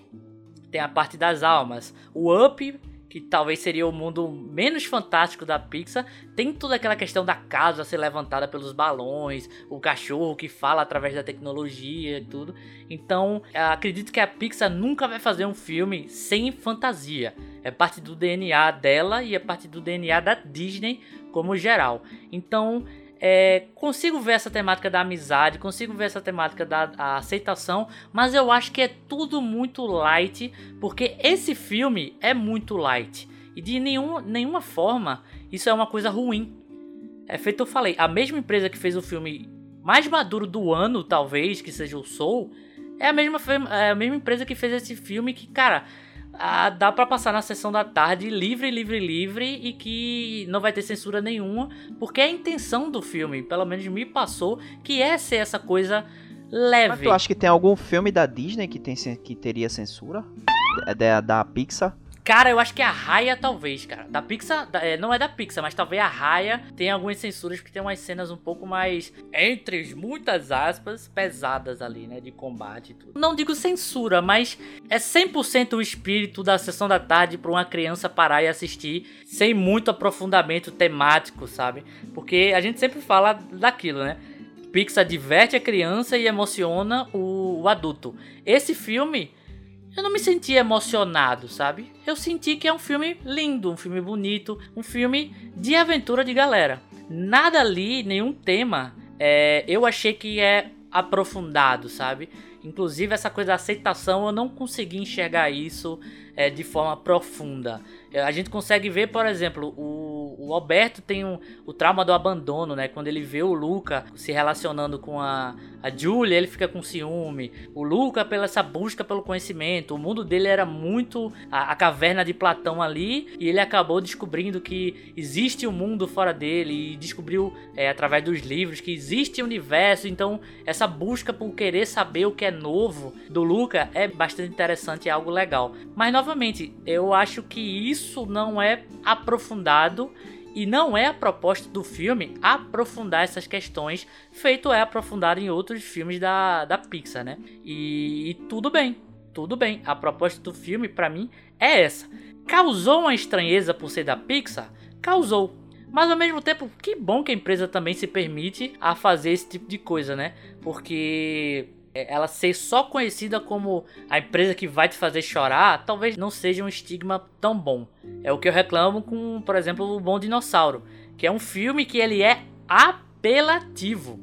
tem a parte das almas, o Up que talvez seria o mundo menos fantástico da Pixar, tem toda aquela questão da casa ser levantada pelos balões, o cachorro que fala através da tecnologia e tudo. Então, acredito que a Pixar nunca vai fazer um filme sem fantasia. É parte do DNA dela e é parte do DNA da Disney como geral. Então, é, consigo ver essa temática da amizade, consigo ver essa temática da aceitação, mas eu acho que é tudo muito light, porque esse filme é muito light. E de nenhum, nenhuma forma isso é uma coisa ruim. É feito eu falei, a mesma empresa que fez o filme mais maduro do ano, talvez, que seja o Soul, é a mesma, é a mesma empresa que fez esse filme que, cara, ah, dá para passar na sessão da tarde livre, livre, livre e que não vai ter censura nenhuma, porque a intenção do filme, pelo menos me passou, que é ser essa coisa leve. Mas tu acha que tem algum filme da Disney que, tem, que teria censura? É da, da Pixar? Cara, eu acho que a Raya talvez, cara. Da Pixar, da, é, não é da Pixar, mas talvez a Raya tenha algumas censuras porque tem umas cenas um pouco mais, entre muitas aspas, pesadas ali, né? De combate e tudo. Não digo censura, mas é 100% o espírito da sessão da tarde para uma criança parar e assistir sem muito aprofundamento temático, sabe? Porque a gente sempre fala daquilo, né? Pixar diverte a criança e emociona o, o adulto. Esse filme eu não me senti emocionado, sabe? Eu senti que é um filme lindo, um filme bonito, um filme de aventura de galera. Nada ali, nenhum tema, é, eu achei que é aprofundado, sabe? Inclusive essa coisa da aceitação, eu não consegui enxergar isso é, de forma profunda. É, a gente consegue ver, por exemplo, o o, Alberto tem um, o trauma do abandono, né? Quando ele vê o Luca se relacionando com a, a Julia, ele fica com ciúme. O Luca, pela essa busca pelo conhecimento, o mundo dele era muito a, a caverna de Platão ali, e ele acabou descobrindo que existe um mundo fora dele, e descobriu é, através dos livros que existe um universo. Então, essa busca por querer saber o que é novo do Luca é bastante interessante, é algo legal. Mas, novamente, eu acho que isso não é aprofundado e não é a proposta do filme aprofundar essas questões, feito é aprofundado em outros filmes da, da Pixar, né? E, e tudo bem, tudo bem. A proposta do filme, para mim, é essa. Causou uma estranheza por ser da Pixar? Causou. Mas ao mesmo tempo, que bom que a empresa também se permite a fazer esse tipo de coisa, né? Porque ela ser só conhecida como a empresa que vai te fazer chorar, talvez não seja um estigma tão bom. É o que eu reclamo com, por exemplo, o Bom Dinossauro, que é um filme que ele é apelativo.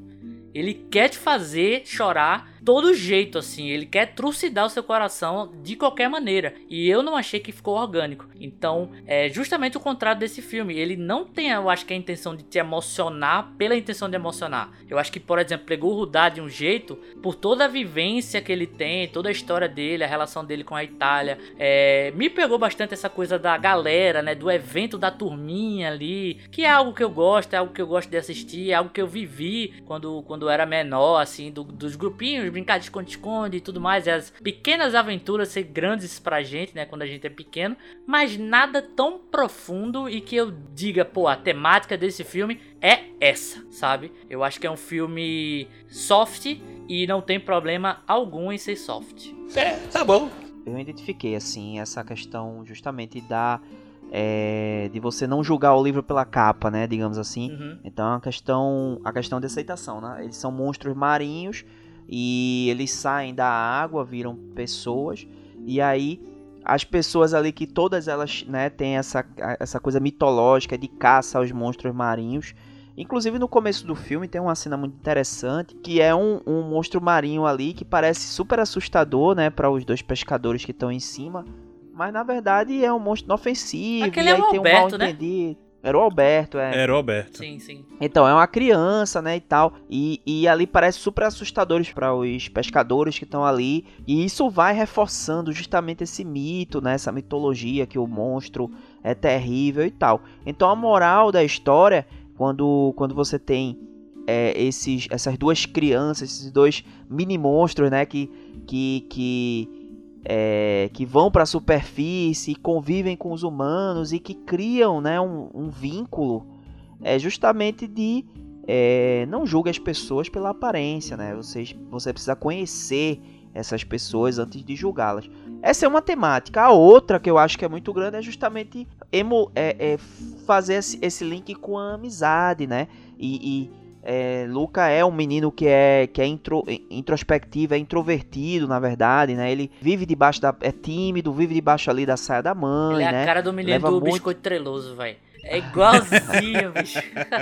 Ele quer te fazer chorar todo jeito, assim. Ele quer trucidar o seu coração de qualquer maneira. E eu não achei que ficou orgânico. Então, é justamente o contrário desse filme. Ele não tem, eu acho que a intenção de te emocionar pela intenção de emocionar. Eu acho que, por exemplo, pegou o Rudá de um jeito, por toda a vivência que ele tem, toda a história dele, a relação dele com a Itália. É, me pegou bastante essa coisa da galera, né? Do evento da turminha ali. Que é algo que eu gosto, é algo que eu gosto de assistir, é algo que eu vivi quando, quando era menor, assim, do, dos grupinhos brincar de esconde-esconde e tudo mais, e as pequenas aventuras ser grandes pra gente, né, quando a gente é pequeno, mas nada tão profundo e que eu diga, pô, a temática desse filme é essa, sabe? Eu acho que é um filme soft e não tem problema algum em ser soft. É, tá bom. Eu identifiquei, assim, essa questão justamente da. É, de você não julgar o livro pela capa, né, digamos assim. Uhum. Então a questão, a questão de aceitação, né? Eles são monstros marinhos e eles saem da água, viram pessoas e aí as pessoas ali que todas elas, né, têm essa, essa coisa mitológica de caça aos monstros marinhos. Inclusive no começo do filme tem uma cena muito interessante que é um, um monstro marinho ali que parece super assustador, né, para os dois pescadores que estão em cima, mas na verdade é um monstro inofensivo Aquele e é o tem um Alberto, mal né? Era o Alberto, é. Era o Alberto. Sim, sim. Então, é uma criança, né, e tal. E, e ali parece super assustadores para os pescadores que estão ali. E isso vai reforçando justamente esse mito, né, essa mitologia que o monstro é terrível e tal. Então, a moral da história, quando, quando você tem é, esses, essas duas crianças, esses dois mini monstros, né, que, que, que é, que vão para a superfície, convivem com os humanos e que criam né, um, um vínculo é justamente de é, não julgue as pessoas pela aparência, né? Você, você precisa conhecer essas pessoas antes de julgá-las. Essa é uma temática. A outra que eu acho que é muito grande é justamente emo, é, é fazer esse, esse, link com a amizade, né? E, e é, Luca é um menino que é, que é intro, introspectivo, é introvertido, na verdade, né? Ele vive debaixo da. é tímido, vive debaixo ali da saia da mãe. Ele é né? a cara do menino do muito- biscoito treloso, velho. É igualzinho, bicho.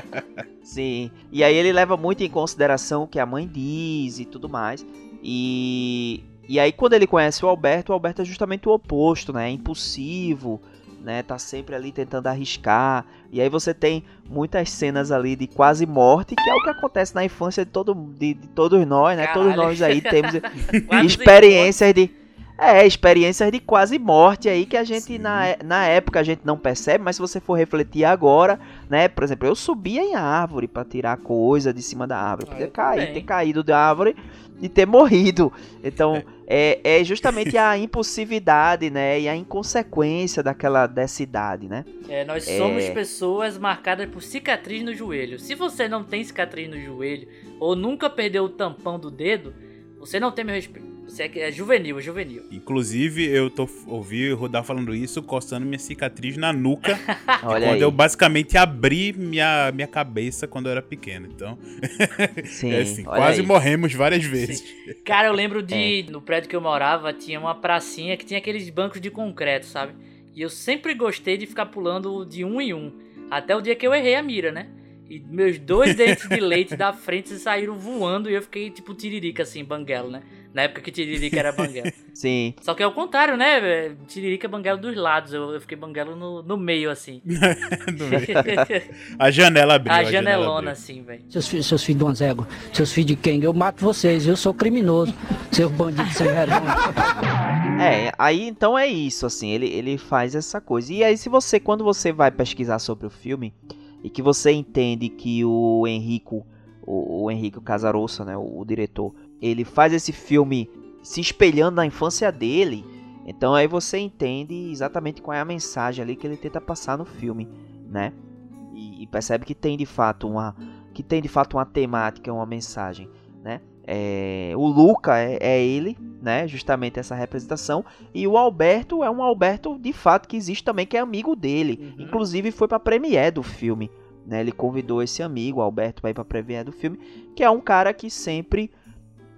Sim. E aí ele leva muito em consideração o que a mãe diz e tudo mais. E. E aí quando ele conhece o Alberto, o Alberto é justamente o oposto, né? É impulsivo, né? Tá sempre ali tentando arriscar. E aí você tem muitas cenas ali de quase morte, que é o que acontece na infância de, todo, de, de todos nós, né? Todos Caralho. nós aí temos experiências de é, experiências de quase morte aí que a gente na, é- na época a gente não percebe, mas se você for refletir agora, né, por exemplo, eu subia em árvore pra tirar coisa de cima da árvore, podia eu cair, ter caído da árvore e ter morrido. Então, é, é justamente a impulsividade, né, e a inconsequência daquela dessa idade, né? É, nós somos É. pessoas marcadas por cicatriz no joelho. Se você não tem cicatriz no joelho ou nunca perdeu o tampão do dedo, você não tem meu respeito. Você é, é juvenil, é juvenil. Inclusive, eu tô ouvi o Rodar falando isso, coçando minha cicatriz na nuca, Olha quando aí. eu basicamente abri minha, minha cabeça quando eu era pequeno. Então, Sim, é assim, quase aí. morremos várias vezes. Cara, eu lembro de. É. No prédio que eu morava, tinha uma pracinha que tinha aqueles bancos de concreto, sabe? E eu sempre gostei de ficar pulando de um em um. Até o dia que eu errei a mira, né? E meus dois dentes de leite da frente saíram voando e eu fiquei tipo tiririca assim, banguelo, né? Na época que Tiririca era banguela. Sim. Só que é o contrário, né? Tiririca é banguela dos lados. Eu, eu fiquei banguela no, no meio, assim. a janela abriu. a janela janelona, abriu. assim, velho. Seus filhos, seus filhos de umas éguas, seus filhos de quem? Eu mato vocês, eu sou criminoso, seus bandidos sem vergonha. É, aí então é isso, assim, ele, ele faz essa coisa. E aí, se você, quando você vai pesquisar sobre o filme, e que você entende que o Henrico, o, o Henrico Casarossa, né, o, o diretor, ele faz esse filme se espelhando na infância dele, então aí você entende exatamente qual é a mensagem ali que ele tenta passar no filme, né? E, e percebe que tem de fato uma, que tem de fato uma temática, uma mensagem, né? É, o Luca é, é ele, né? Justamente essa representação. E o Alberto é um Alberto de fato que existe também, que é amigo dele. Uhum. Inclusive foi pra premiere do filme. Né? Ele convidou esse amigo, Alberto, para ir pra premiere do filme. Que é um cara que sempre.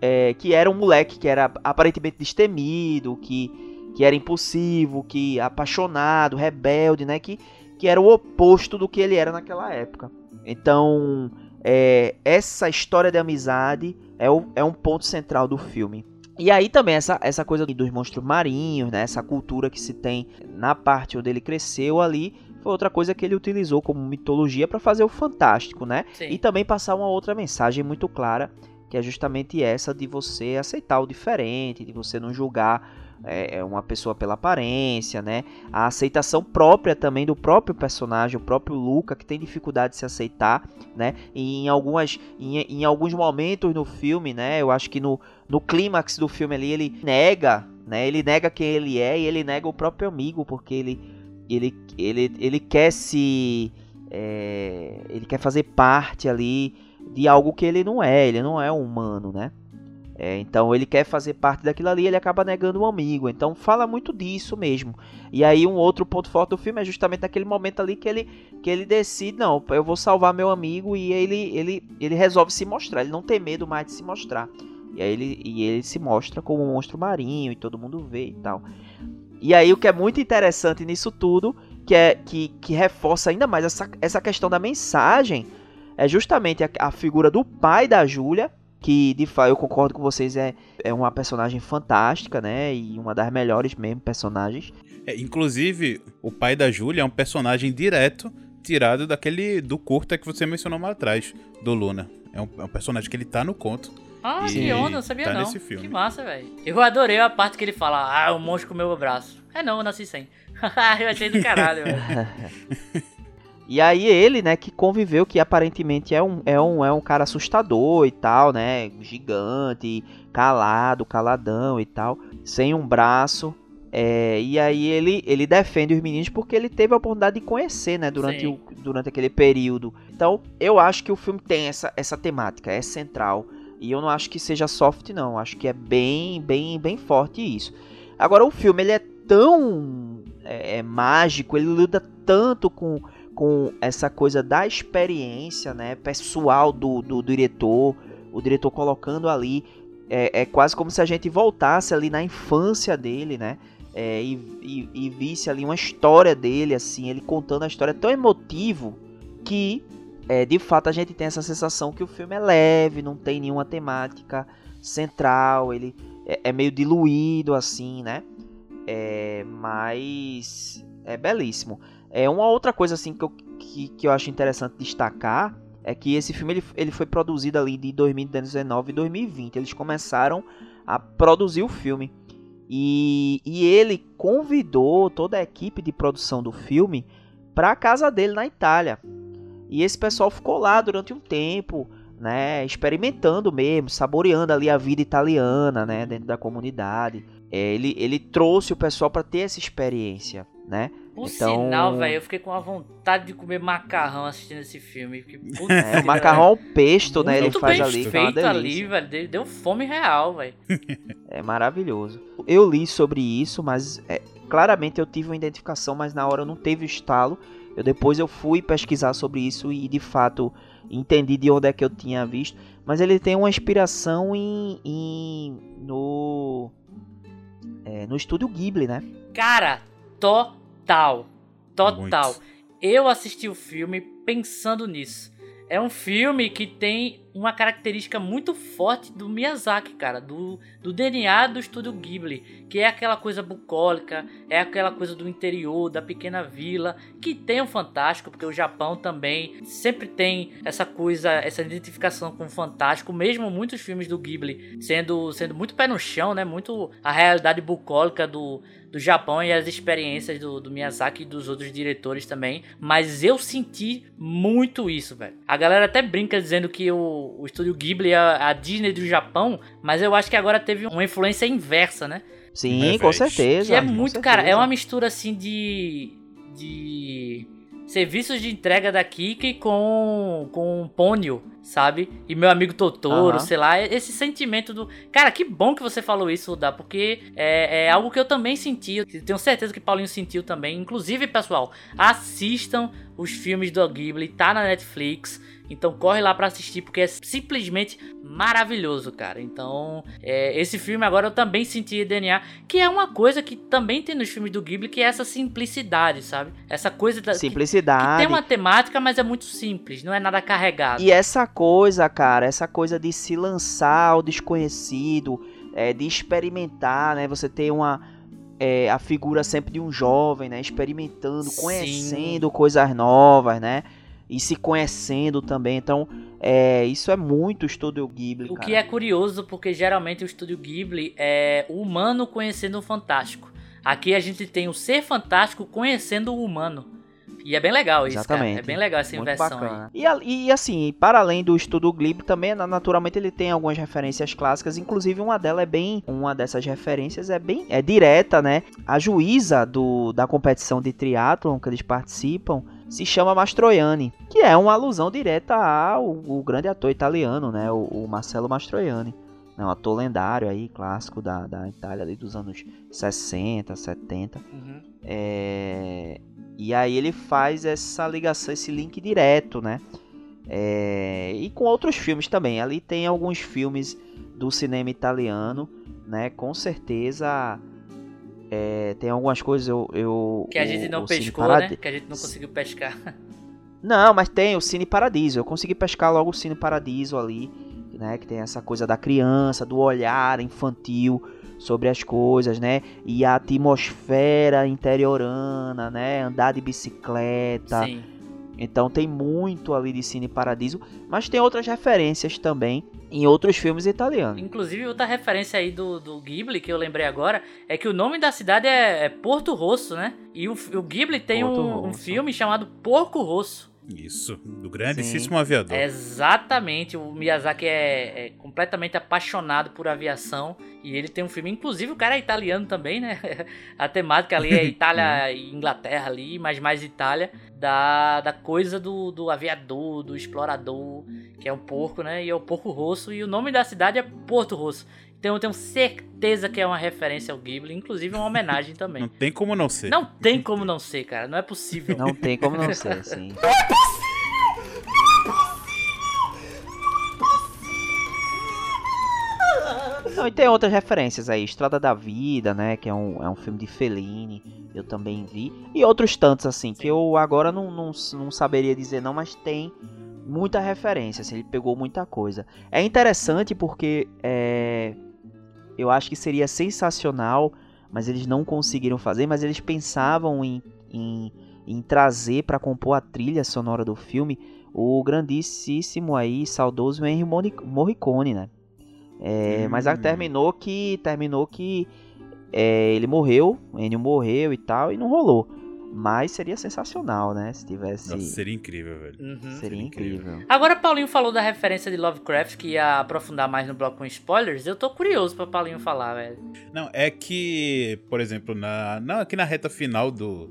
É, que era um moleque que era aparentemente destemido, que, que era impulsivo, que apaixonado, rebelde, né? Que, que era o oposto do que ele era naquela época. Então, é, essa história de amizade é, o- é um ponto central do filme. E aí também essa, essa coisa dos monstros marinhos, né? Essa cultura que se tem na parte onde ele cresceu ali, foi outra coisa que ele utilizou como mitologia para fazer o fantástico, né? Sim. E também passar uma outra mensagem muito clara, que é justamente essa de você aceitar o diferente, de você não julgar é, uma pessoa pela aparência, né? A aceitação própria também do próprio personagem, o próprio Luca, que tem dificuldade de se aceitar, né? E em, algumas, em, em alguns momentos no filme, né? Eu acho que no, no clímax do filme ali, ele nega, né? Ele nega quem ele é e ele nega o próprio amigo, porque ele, ele, ele, ele quer se... é, ele quer fazer parte ali de algo que ele não é, ele não é um humano, né? É, então ele quer fazer parte daquilo ali, ele acaba negando um amigo. Então fala muito disso mesmo. E aí um outro ponto forte do filme é justamente aquele momento ali que ele, que ele decide, não, eu vou salvar meu amigo e ele, ele, ele resolve se mostrar. Ele não tem medo mais de se mostrar. E aí ele, e ele se mostra como um monstro marinho e todo mundo vê e tal. E aí o que é muito interessante nisso tudo, que é que, que reforça ainda mais essa, essa questão da mensagem, é justamente a, a figura do pai da Júlia, que de fato eu concordo com vocês, é, é uma personagem fantástica, né? E uma das melhores mesmo personagens. É, inclusive, o pai da Júlia é um personagem direto tirado daquele do curta que você mencionou mais atrás, do Luna. É um, é um personagem que ele tá no conto. Ah, que onda, não sabia tá não. nesse filme. Que massa, velho. Eu adorei a parte que ele fala, ah, o monstro comeu meu braço. É não, eu nasci sem. eu achei do caralho, velho. E aí ele, né, que conviveu, que aparentemente é um, é um, é um cara assustador e tal, né? Gigante, calado, caladão e tal, sem um braço. É, e aí ele, ele defende os meninos porque ele teve a oportunidade de conhecer, né, durante, Sim. o, durante aquele período. Então, eu acho que o filme tem essa, essa temática, é central. E eu não acho que seja soft, não. Acho que é bem, bem, bem forte isso. Agora, o filme, ele é tão é, é, mágico, ele lida tanto com, com essa coisa da experiência, né, pessoal do, do diretor, o diretor colocando ali, é, é quase como se a gente voltasse ali na infância dele, né, é, e, e, e visse ali uma história dele, assim, ele contando a história tão emotivo que, é, de fato, a gente tem essa sensação que o filme é leve, não tem nenhuma temática central, ele é, é meio diluído, assim, né, é, mas é belíssimo. É uma outra coisa assim que eu, que, que eu acho interessante destacar é que esse filme ele, ele foi produzido ali de 2019 e 2020. Eles começaram a produzir o filme. E, e ele convidou toda a equipe de produção do filme para a casa dele na Itália. E esse pessoal ficou lá durante um tempo, né, experimentando mesmo, saboreando ali a vida italiana, né, dentro da comunidade. É, ele, ele trouxe o pessoal para ter essa experiência, né? Por Então- sinal, velho, eu fiquei com a vontade de comer macarrão assistindo esse filme. porque, puta É, que o macarrão ao pesto, né? Ele faz ali, é feito ali, velho. Deu- Deu fome real, velho. É maravilhoso. Eu li sobre isso, mas é, claramente eu tive uma identificação, mas na hora eu não teve o estalo. Eu depois eu fui pesquisar sobre isso e de fato entendi de onde é que eu tinha visto. Mas ele tem uma inspiração em, em- no é, no estúdio Ghibli, né? Cara, total. Total. Muito. Eu assisti o filme pensando nisso. É um filme que tem uma característica muito forte do Miyazaki, cara, do, do DNA do estúdio Ghibli, que é aquela coisa bucólica, é aquela coisa do interior, da pequena vila, que tem o fantástico, porque o Japão também sempre tem essa coisa, essa identificação com o fantástico, mesmo muitos filmes do Ghibli sendo, sendo muito pé no chão, né? Muito a realidade bucólica do, do Japão e as experiências do, do Miyazaki e dos outros diretores também. Mas eu senti muito isso, velho. A galera até brinca dizendo que o, o estúdio Ghibli é a Disney do Japão, mas eu acho que agora teve uma influência inversa, né? Sim, com certeza. Que é muito, cara, é uma mistura assim de. de. Serviços de entrega da Kiki com. com Ponyo, sabe? E meu amigo Totoro, Aham. sei lá, esse sentimento do. Cara, que bom que você falou isso, Dá, porque é, é algo que eu também senti. Tenho certeza que Paulinho sentiu também. Inclusive, pessoal, assistam os filmes do Ghibli, tá na Netflix. Então corre lá pra assistir porque é simplesmente maravilhoso, cara. Então, é, esse filme agora eu também senti DNA, que é uma coisa que também tem nos filmes do Ghibli, que é essa simplicidade, sabe? Essa coisa da, que, que Simplicidade. tem uma temática, mas é muito simples, não é nada carregado. E essa coisa, cara, essa coisa de se lançar ao desconhecido, é, de experimentar, né? Você tem uma. é, a figura sempre de um jovem, né? Experimentando, Sim. conhecendo coisas novas, né? E se conhecendo também. Então, é, isso é muito Estúdio Ghibli, O cara. que é curioso, porque geralmente o estúdio Ghibli é o humano conhecendo o fantástico. Aqui a gente tem o ser fantástico conhecendo o humano. E é bem legal isso, cara. Exatamente. É bem legal essa Muito inversão aí. bacana. E, a- e, assim, para além do estudo Ghibli, também na- naturalmente ele tem algumas referências clássicas, inclusive uma delas é bem, uma dessas referências é bem é direta, né? A juíza do, da competição de triatlon que eles participam se chama Mastroianni, que é uma alusão direta ao o grande ator italiano, né? O, o Marcelo Mastroianni. né, Um ator lendário aí, clássico da, da Itália ali dos anos 60, 70. Uhum. É, E aí ele faz essa ligação, esse link direto, né? É, E com outros filmes também. Ali tem alguns filmes do cinema italiano, né? Com certeza é, tem algumas coisas eu, eu Que a o- gente não o pescou, Paradi- né? Que a gente não conseguiu pescar. Não, mas tem o Cine Paradiso. Eu consegui pescar logo o Cine Paradiso ali, né? Que tem essa coisa da criança, do olhar infantil sobre as coisas, né? E a atmosfera interiorana, né? Andar de bicicleta. Sim. Então tem muito ali de Cine Paradiso, mas tem outras referências também em outros filmes italianos. Inclusive, outra referência aí do, do Ghibli que eu lembrei agora é que o nome da cidade é, é Porto Rosso, né? E o, o Ghibli tem um, um filme chamado Porco Rosso. Isso, do grandíssimo aviador. Exatamente, o Miyazaki é, é completamente apaixonado por aviação e ele tem um filme, inclusive o cara é italiano também, né? A temática ali é Itália e Inglaterra ali, mas mais Itália, da, da coisa do, do aviador, do explorador, que é um porco, né? E é o Porco Rosso e o nome da cidade é Porto Rosso. Então eu tenho certeza que é uma referência ao Ghibli, inclusive uma homenagem Não também. tem como não ser. Não tem como não ser, cara, não é possível. Não tem como não ser, sim. Não, e tem outras referências aí, Estrada da Vida, né, que é um, é um filme de Fellini, eu também vi, e outros tantos assim, que eu agora não, não, não saberia dizer não, mas tem muita referência, assim, ele pegou muita coisa. É interessante porque é, eu acho que seria sensacional, mas eles não conseguiram fazer, mas eles pensavam em, em, em trazer para compor a trilha sonora do filme o grandíssimo aí, saudoso Henry Morricone, né? É, Mas Hum. terminou que terminou que é, ele morreu, o Ennio morreu e tal, e não rolou. Mas seria sensacional, né? Se tivesse. Nossa, seria incrível, velho. Uhum. seria seria incrível. incrível. Agora, Paulinho falou da referência de Lovecraft, que ia aprofundar mais no bloco com spoilers. Eu tô curioso pra Paulinho falar, velho. Não, é que, por exemplo, na, na- aqui na reta final do,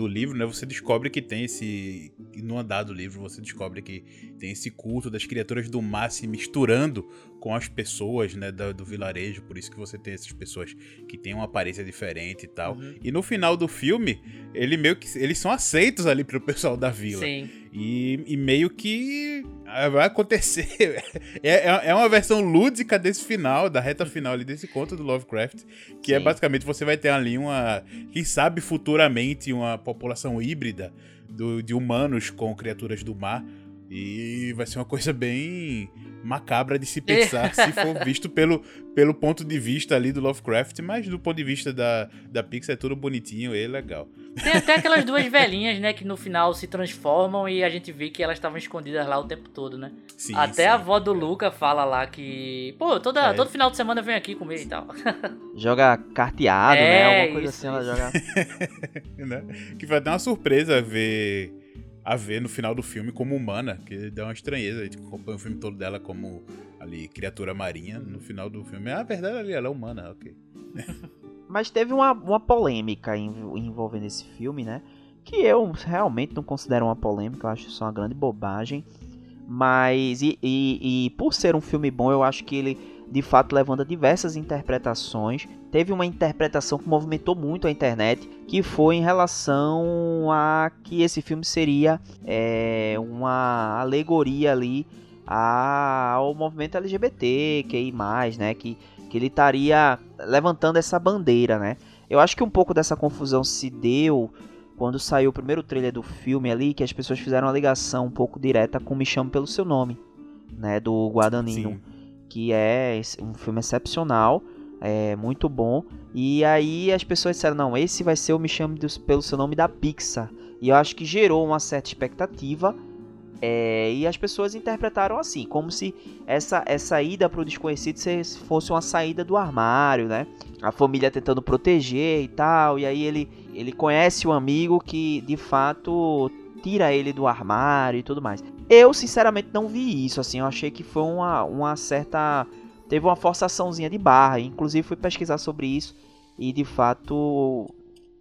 do livro, né, você descobre que tem esse. No andar do livro, você descobre que tem esse culto das criaturas do mar se misturando com as pessoas, né, do, do vilarejo. Por isso que você tem essas pessoas que têm uma aparência diferente e tal. Uhum. E no final do filme, ele meio que. Eles são aceitos ali pelo pessoal da vila. Sim. E, e meio que vai acontecer. É, é, é uma versão lúdica desse final, da reta final ali desse conto do Lovecraft. Que é Sim. basicamente você vai ter ali uma. Quem sabe futuramente uma população híbrida do- de humanos com criaturas do mar. E vai ser uma coisa bem macabra de se pensar se for visto pelo, pelo ponto de vista ali do Lovecraft, mas do ponto de vista da, da Pixar é tudo bonitinho e legal. Tem até aquelas duas velhinhas, né, que no final se transformam e a gente vê que elas estavam escondidas lá o tempo todo, né? Sim, até sim. a avó do Luca fala lá que, pô, toda, É. todo final de semana venho aqui comer e tal. Joga carteado, É, né? Alguma coisa isso, assim ela joga. né? Que vai dar uma surpresa ver a ver no final do filme como humana, que dá uma estranheza. A gente acompanha o filme todo dela como ali criatura marinha. No final do filme, ah, a verdade ali, ela é humana, ok. Mas teve uma, uma polêmica env- envolvendo esse filme, né? Que eu realmente não considero uma polêmica, eu acho isso uma grande bobagem. Mas, e, e- e por ser um filme bom, eu acho que ele de fato levanta diversas interpretações. Teve uma interpretação que movimentou muito a internet, que foi em relação a que esse filme seria é, uma alegoria ali a- ao movimento LGBT, que aí mais, né? Que, que ele estaria levantando essa bandeira, né? Eu acho que um pouco dessa confusão se deu quando saiu o primeiro trailer do filme ali, que as pessoas fizeram uma ligação um pouco direta com Me Chame Pelo Seu Nome, né? Do Guadagnino Sim. Que é um filme excepcional, é muito bom. E aí as pessoas disseram, não, esse vai ser o Me Chame Pelo Seu Nome da Pixar. E eu acho que gerou uma certa expectativa. é, e as pessoas interpretaram assim, como se essa, essa ida para o desconhecido se- fosse uma saída do armário, né? A família tentando proteger e tal. E aí ele, ele conhece um amigo que de fato tira ele do armário e tudo mais. Eu, sinceramente, não vi isso, assim, eu achei que foi uma, uma certa... Teve uma forçaçãozinha de barra, inclusive fui pesquisar sobre isso, e de fato,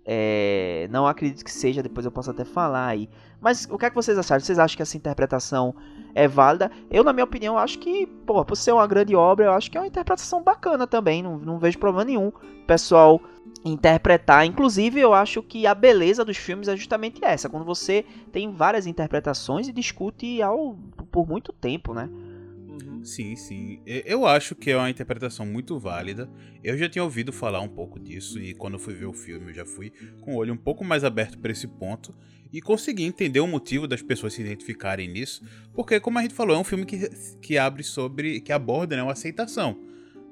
é, não acredito que seja, depois eu posso até falar aí. Mas o que é que vocês acharam? Vocês acham que essa interpretação é válida? Eu, na minha opinião, acho que, pô, por ser uma grande obra, eu acho que é uma interpretação bacana também, não, não vejo problema nenhum. Pessoal interpretar. Inclusive, eu acho que a beleza dos filmes é justamente essa, quando você tem várias interpretações e discute ao, por muito tempo, né? Sim, sim. E- Eu acho que é uma interpretação muito válida. Eu já tinha ouvido falar um pouco disso e quando fui ver o filme eu já fui com o olho um pouco mais aberto para esse ponto e consegui entender o motivo das pessoas se identificarem nisso, porque como a gente falou, é um filme que, que abre sobre, que aborda né, uma aceitação.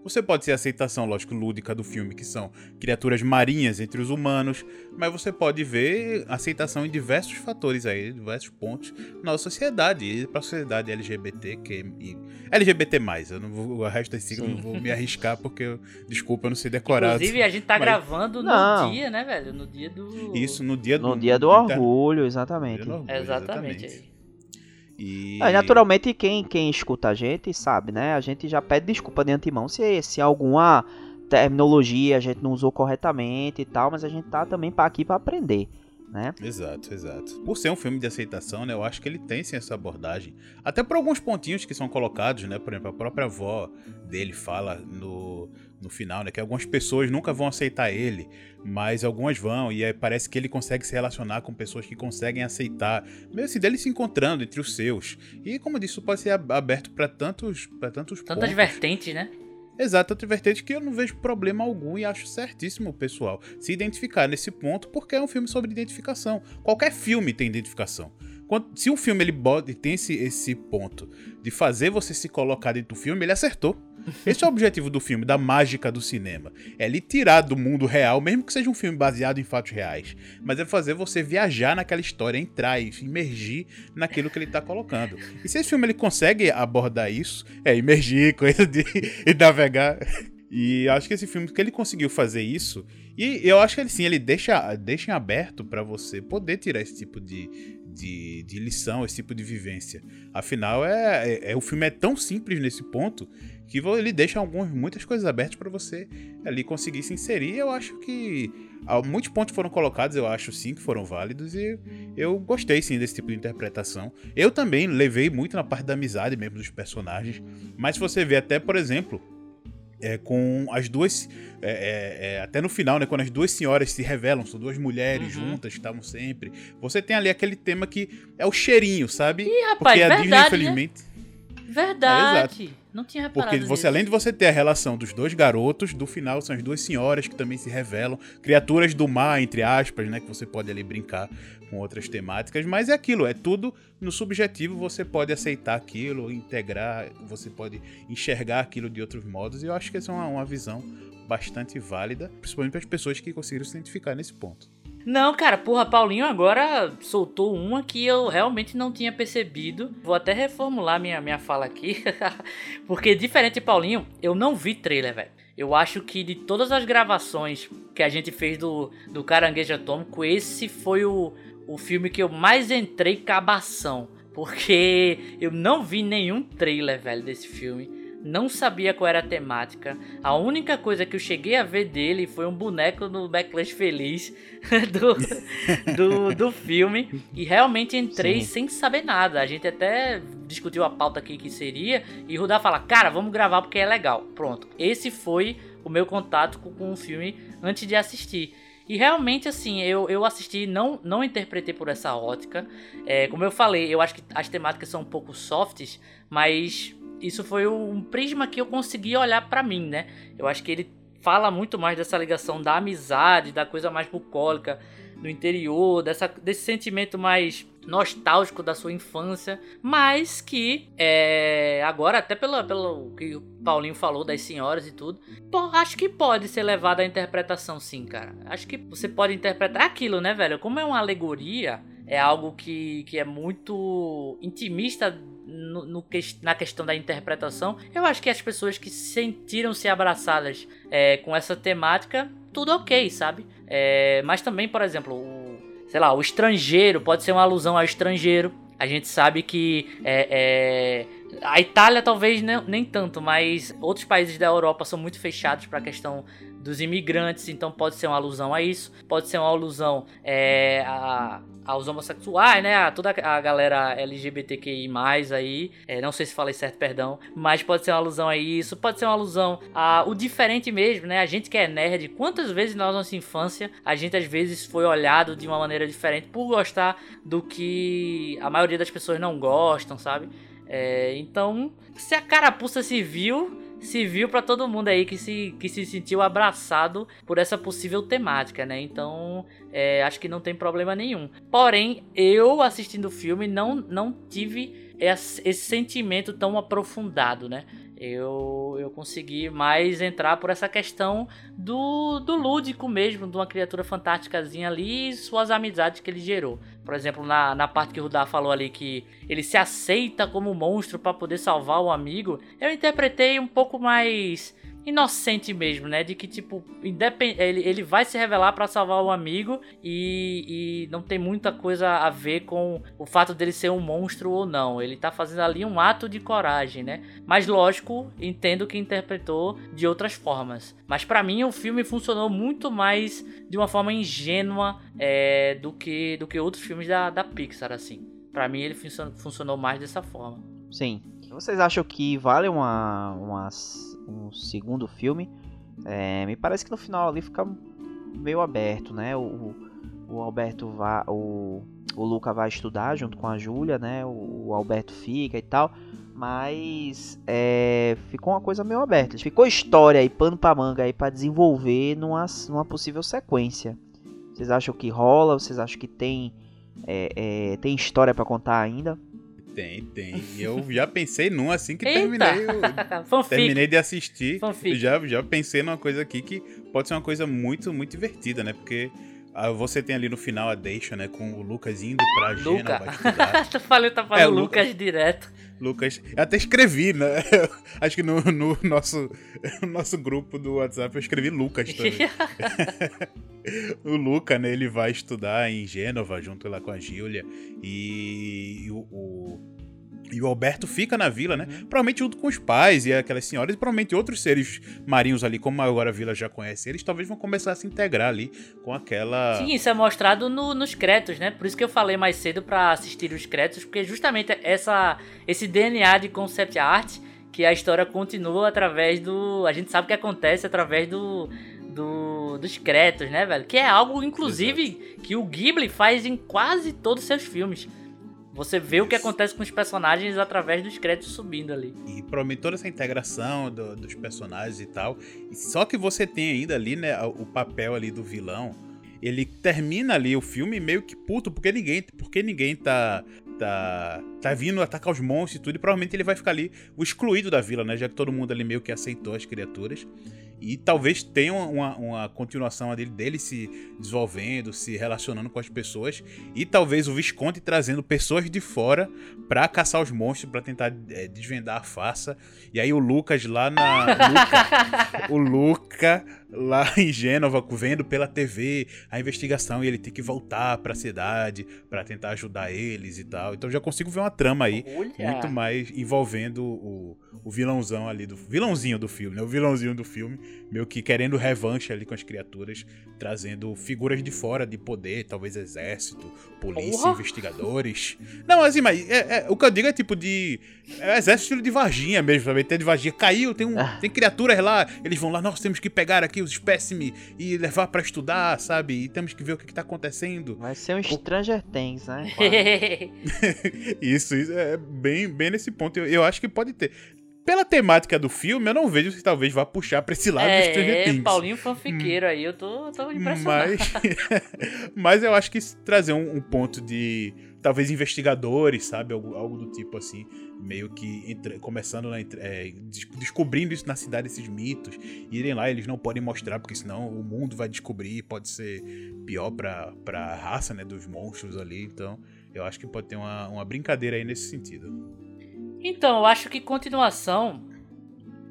Você pode ter a aceitação, lógico, lúdica do filme, que são criaturas marinhas entre os humanos, mas você pode ver aceitação em diversos fatores aí, diversos pontos na nossa sociedade, e para a sociedade LGBT, que e LGBT+, eu não vou, o resto das siglas eu não vou me arriscar porque, eu, desculpa, eu não sei decorar. Inclusive, a gente tá Mas- gravando no Não. dia, né, velho? No dia do. Isso no dia do... No dia do orgulho, Dia exatamente. do orgulho, Exatamente. aí. E... É, naturalmente, quem, quem escuta a gente sabe, né? A gente já pede desculpa de antemão se, se alguma terminologia a gente não usou corretamente e tal, mas a gente tá também aqui pra aprender, né? Exato, exato. Por ser um filme de aceitação, né, eu acho que ele tem sim essa abordagem. Até por alguns pontinhos que são colocados, né? Por exemplo, a própria avó dele fala no, no final, né? Que algumas pessoas nunca vão aceitar ele, mas algumas vão. E aí parece que ele consegue se relacionar com pessoas que conseguem aceitar. Meio assim, dele se encontrando entre os seus. E como eu disse, isso pode ser ab- aberto para tantos, pra tantos Tantas pontos. vertentes, né? Exato, tanto vertente que eu não vejo problema algum e acho certíssimo o pessoal se identificar nesse ponto, porque é um filme sobre identificação. Qualquer filme tem identificação. Quando- se um filme ele bota, tem esse, esse ponto de fazer você se colocar dentro do filme, ele acertou. Esse é o objetivo do filme, da mágica do cinema. É ele tirar do mundo real, mesmo que seja um filme baseado em fatos reais, mas é fazer você viajar naquela história, entrar e imergir naquilo que ele tá colocando. E se esse filme ele consegue abordar isso, é imergir, coisa de e navegar. E acho que esse filme que ele conseguiu fazer isso, e eu acho que ele sim, ele deixa, deixa em aberto pra você poder tirar esse tipo de, de, de lição, esse tipo de vivência. Afinal, é, é, é- o filme é tão simples nesse ponto que ele deixa algumas, muitas coisas abertas pra você ali conseguir se inserir. Eu acho que muitos pontos foram colocados, eu acho sim que foram válidos e eu gostei sim desse tipo de interpretação. Eu também levei muito na parte da amizade mesmo dos personagens, mas se você vê até, por exemplo, é, com as duas. é, é, é, até no final, né? Quando as duas senhoras se revelam, são duas mulheres Uhum. juntas que estavam sempre. Você tem ali aquele tema que é o cheirinho, sabe? Ih, rapaz, Porque a verdade, Disney, né? infelizmente. Verdade. Não tinha reparado Porque você, nisso. além de você ter a relação dos dois garotos, do final são as duas senhoras que também se revelam, criaturas do mar, entre aspas, né? Que você pode ali brincar com outras temáticas, mas é aquilo, é tudo no subjetivo, você pode aceitar aquilo, integrar, você pode enxergar aquilo de outros modos, e eu acho que essa é uma, uma visão bastante válida, principalmente para as pessoas que conseguiram se identificar nesse ponto. Não, cara, porra, Paulinho agora soltou uma que eu realmente não tinha percebido. Vou até reformular minha, minha fala aqui. Porque, diferente de Paulinho, eu não vi trailer, velho. Eu acho que de todas as gravações que a gente fez do, do Caranguejo Atômico, esse foi o, o filme que eu mais entrei cabação. Porque eu não vi nenhum trailer, velho, desse filme. Não sabia qual era a temática. A única coisa que eu cheguei a ver dele foi um boneco no Backlash Feliz do, do, do filme. E realmente entrei Sim. sem saber nada. A gente até discutiu a pauta aqui que seria. E o Rudá fala, cara, vamos gravar porque é legal. Pronto. Esse foi o meu contato com, com o filme antes de assistir. E realmente, assim, eu, eu assisti, não, não interpretei por essa ótica. É, como eu falei, eu acho que as temáticas são um pouco softs, mas isso foi um prisma que eu consegui olhar pra mim, né? Eu acho que ele fala muito mais dessa ligação da amizade, da coisa mais bucólica do interior, dessa, desse sentimento mais nostálgico da sua infância, mas que é, agora até pelo, pelo que o Paulinho falou das senhoras e tudo, pô, acho que pode ser levado à interpretação sim, cara. Acho que você pode interpretar aquilo, né, velho? Como é uma alegoria, é algo que, que é muito intimista no, no na questão da interpretação. Eu acho que as pessoas que sentiram-se abraçadas é, com essa temática, tudo ok, sabe? É, mas também, por exemplo, o, sei lá, o estrangeiro pode ser uma alusão ao estrangeiro. A gente sabe que é, é, a Itália talvez nem, nem tanto, mas outros países da Europa são muito fechados para a questão dos imigrantes, então pode ser uma alusão a isso, pode ser uma alusão é, a, aos homossexuais, né, a toda a galera LGBTQI+, aí, é, não sei se falei certo, perdão, mas pode ser uma alusão a isso, pode ser uma alusão a o diferente mesmo, né, a gente que é nerd, quantas vezes na nossa infância a gente às vezes foi olhado de uma maneira diferente por gostar do que a maioria das pessoas não gostam, sabe? É, então, se a carapuça se viu, se viu pra todo mundo aí que se, que se sentiu abraçado por essa possível temática, né? Então, é, acho que não tem problema nenhum. Porém, eu assistindo o filme não, não tive esse sentimento tão aprofundado, né? Eu, eu consegui mais entrar por essa questão do, do lúdico mesmo, de uma criatura fantástica ali e suas amizades que ele gerou. Por exemplo, na, na parte que o Rudá falou ali que ele se aceita como monstro para poder salvar o amigo, eu interpretei um pouco mais inocente mesmo, né? De que, tipo, independ... ele, ele vai se revelar para salvar o amigo e, e não tem muita coisa a ver com o fato dele ser um monstro ou não. Ele tá fazendo ali um ato de coragem, né? Mas lógico, entendo que interpretou de outras formas. Mas para mim o filme funcionou muito mais de uma forma ingênua é, do, que, do que outros filmes da, da Pixar, assim. Pra mim ele funcionou, funcionou mais dessa forma. Sim. Vocês acham que vale uma, uma- um segundo filme? É, me parece que no final ali fica meio aberto, né? O, o Alberto vai. O, o Luca vai estudar junto com a Júlia, né? O, o Alberto fica e tal. Mas é, ficou uma coisa meio aberta. Ficou história aí, pano pra manga aí pra desenvolver numa, numa possível sequência. Vocês acham que rola? Vocês acham que tem, é, é, tem história pra contar ainda? Tem, tem. E eu já pensei num assim que Eita! terminei, o- Fanfic. terminei de assistir. Fanfic. Já, já pensei numa coisa aqui que pode ser uma coisa muito, muito divertida, né? Porque você tem ali no final a deixa, né? Com o Lucas indo pra Luca. Gênova estudar. tu falei, tá falando É, o Luca- Lucas direto. Lucas. Eu até escrevi, né? Acho que no, no nosso, no nosso grupo do WhatsApp eu escrevi Lucas também. o Luca, né? Ele vai estudar em Gênova junto lá com a Gília. E, e o, o- e o Alberto fica na vila, né? Provavelmente junto com os pais e aquelas senhoras, e provavelmente outros seres marinhos ali, como agora a vila já conhece eles, talvez vão começar a se integrar ali com aquela. Sim, isso é mostrado no- nos créditos, né? Por isso que eu falei mais cedo pra assistir os créditos, porque justamente essa, esse DNA de concept art que a história continua através do. A gente sabe o que acontece através do. do dos créditos, né, velho? Que é algo, inclusive, que o Ghibli faz em quase todos os seus filmes. Você vê o que Isso. acontece com os personagens através dos créditos subindo ali. E promete toda essa integração do- dos personagens e tal. Só que você tem ainda ali, né, o papel ali do vilão. Ele termina ali o filme meio que puto, porque ninguém, porque ninguém tá, tá, tá vindo atacar os monstros e tudo. E provavelmente ele vai ficar ali o excluído da vila, né? Já que todo mundo ali meio que aceitou as criaturas. E talvez tenha uma, uma continuação dele, dele se desenvolvendo, se relacionando com as pessoas. E talvez o Visconde trazendo pessoas de fora pra caçar os monstros, pra tentar é, desvendar a farsa. E aí o Lucas lá na. Luca, o Luca lá em Gênova, vendo pela TV a investigação e ele tem que voltar pra cidade pra tentar ajudar eles e tal. Então já consigo ver uma trama aí Olha. muito mais envolvendo o, o vilãozão ali do vilãozinho do filme, né? O vilãozinho do filme, meio que querendo revanche ali com as criaturas, trazendo figuras de fora de poder, talvez exército, polícia, Porra! investigadores. Não, assim, mas é- é- o que eu digo é tipo de é exército de Varginha mesmo, sabe? Tem de Varginha caiu, tem um, Ah. tem criaturas lá, eles vão lá, nós temos que pegar aqui os espécimes e levar pra estudar, sabe? E temos que ver o que, que tá acontecendo. Vai ser um Stranger Things, né? Isso, isso é bem, bem nesse ponto. Eu, eu acho que pode ter. Pela temática do filme, eu não vejo se talvez vá puxar pra esse lado do Stranger é, Things. Paulinho fanfiqueiro aí, eu tô, tô impressionado. Mas, mas eu acho que trazer um, um ponto de talvez investigadores, sabe, algo, algo do tipo assim, meio que começando na, é, des- descobrindo isso na cidade esses mitos, irem lá eles não podem mostrar porque senão o mundo vai descobrir, pode ser pior pra, pra raça, né, dos monstros ali. Então, eu acho que pode ter uma, uma brincadeira aí nesse sentido. Então, eu acho que continuação.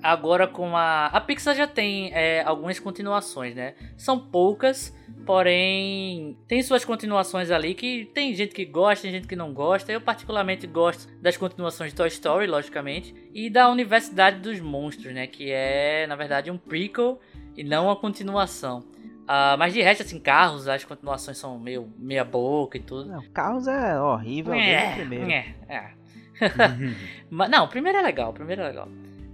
Agora com a. A Pixar já tem é, algumas continuações, né? São poucas, porém. Tem suas continuações ali que tem gente que gosta, tem gente que não gosta. Eu, particularmente, gosto das continuações de Toy Story, logicamente. E da Universidade dos Monstros, né? Que é, na verdade, um prequel e não uma continuação. Ah, mas de resto, assim, carros, as continuações são meio meia boca e tudo. Não, Carros é horrível primeiro. é, é. Mas, não, o primeiro é legal, o primeiro é legal.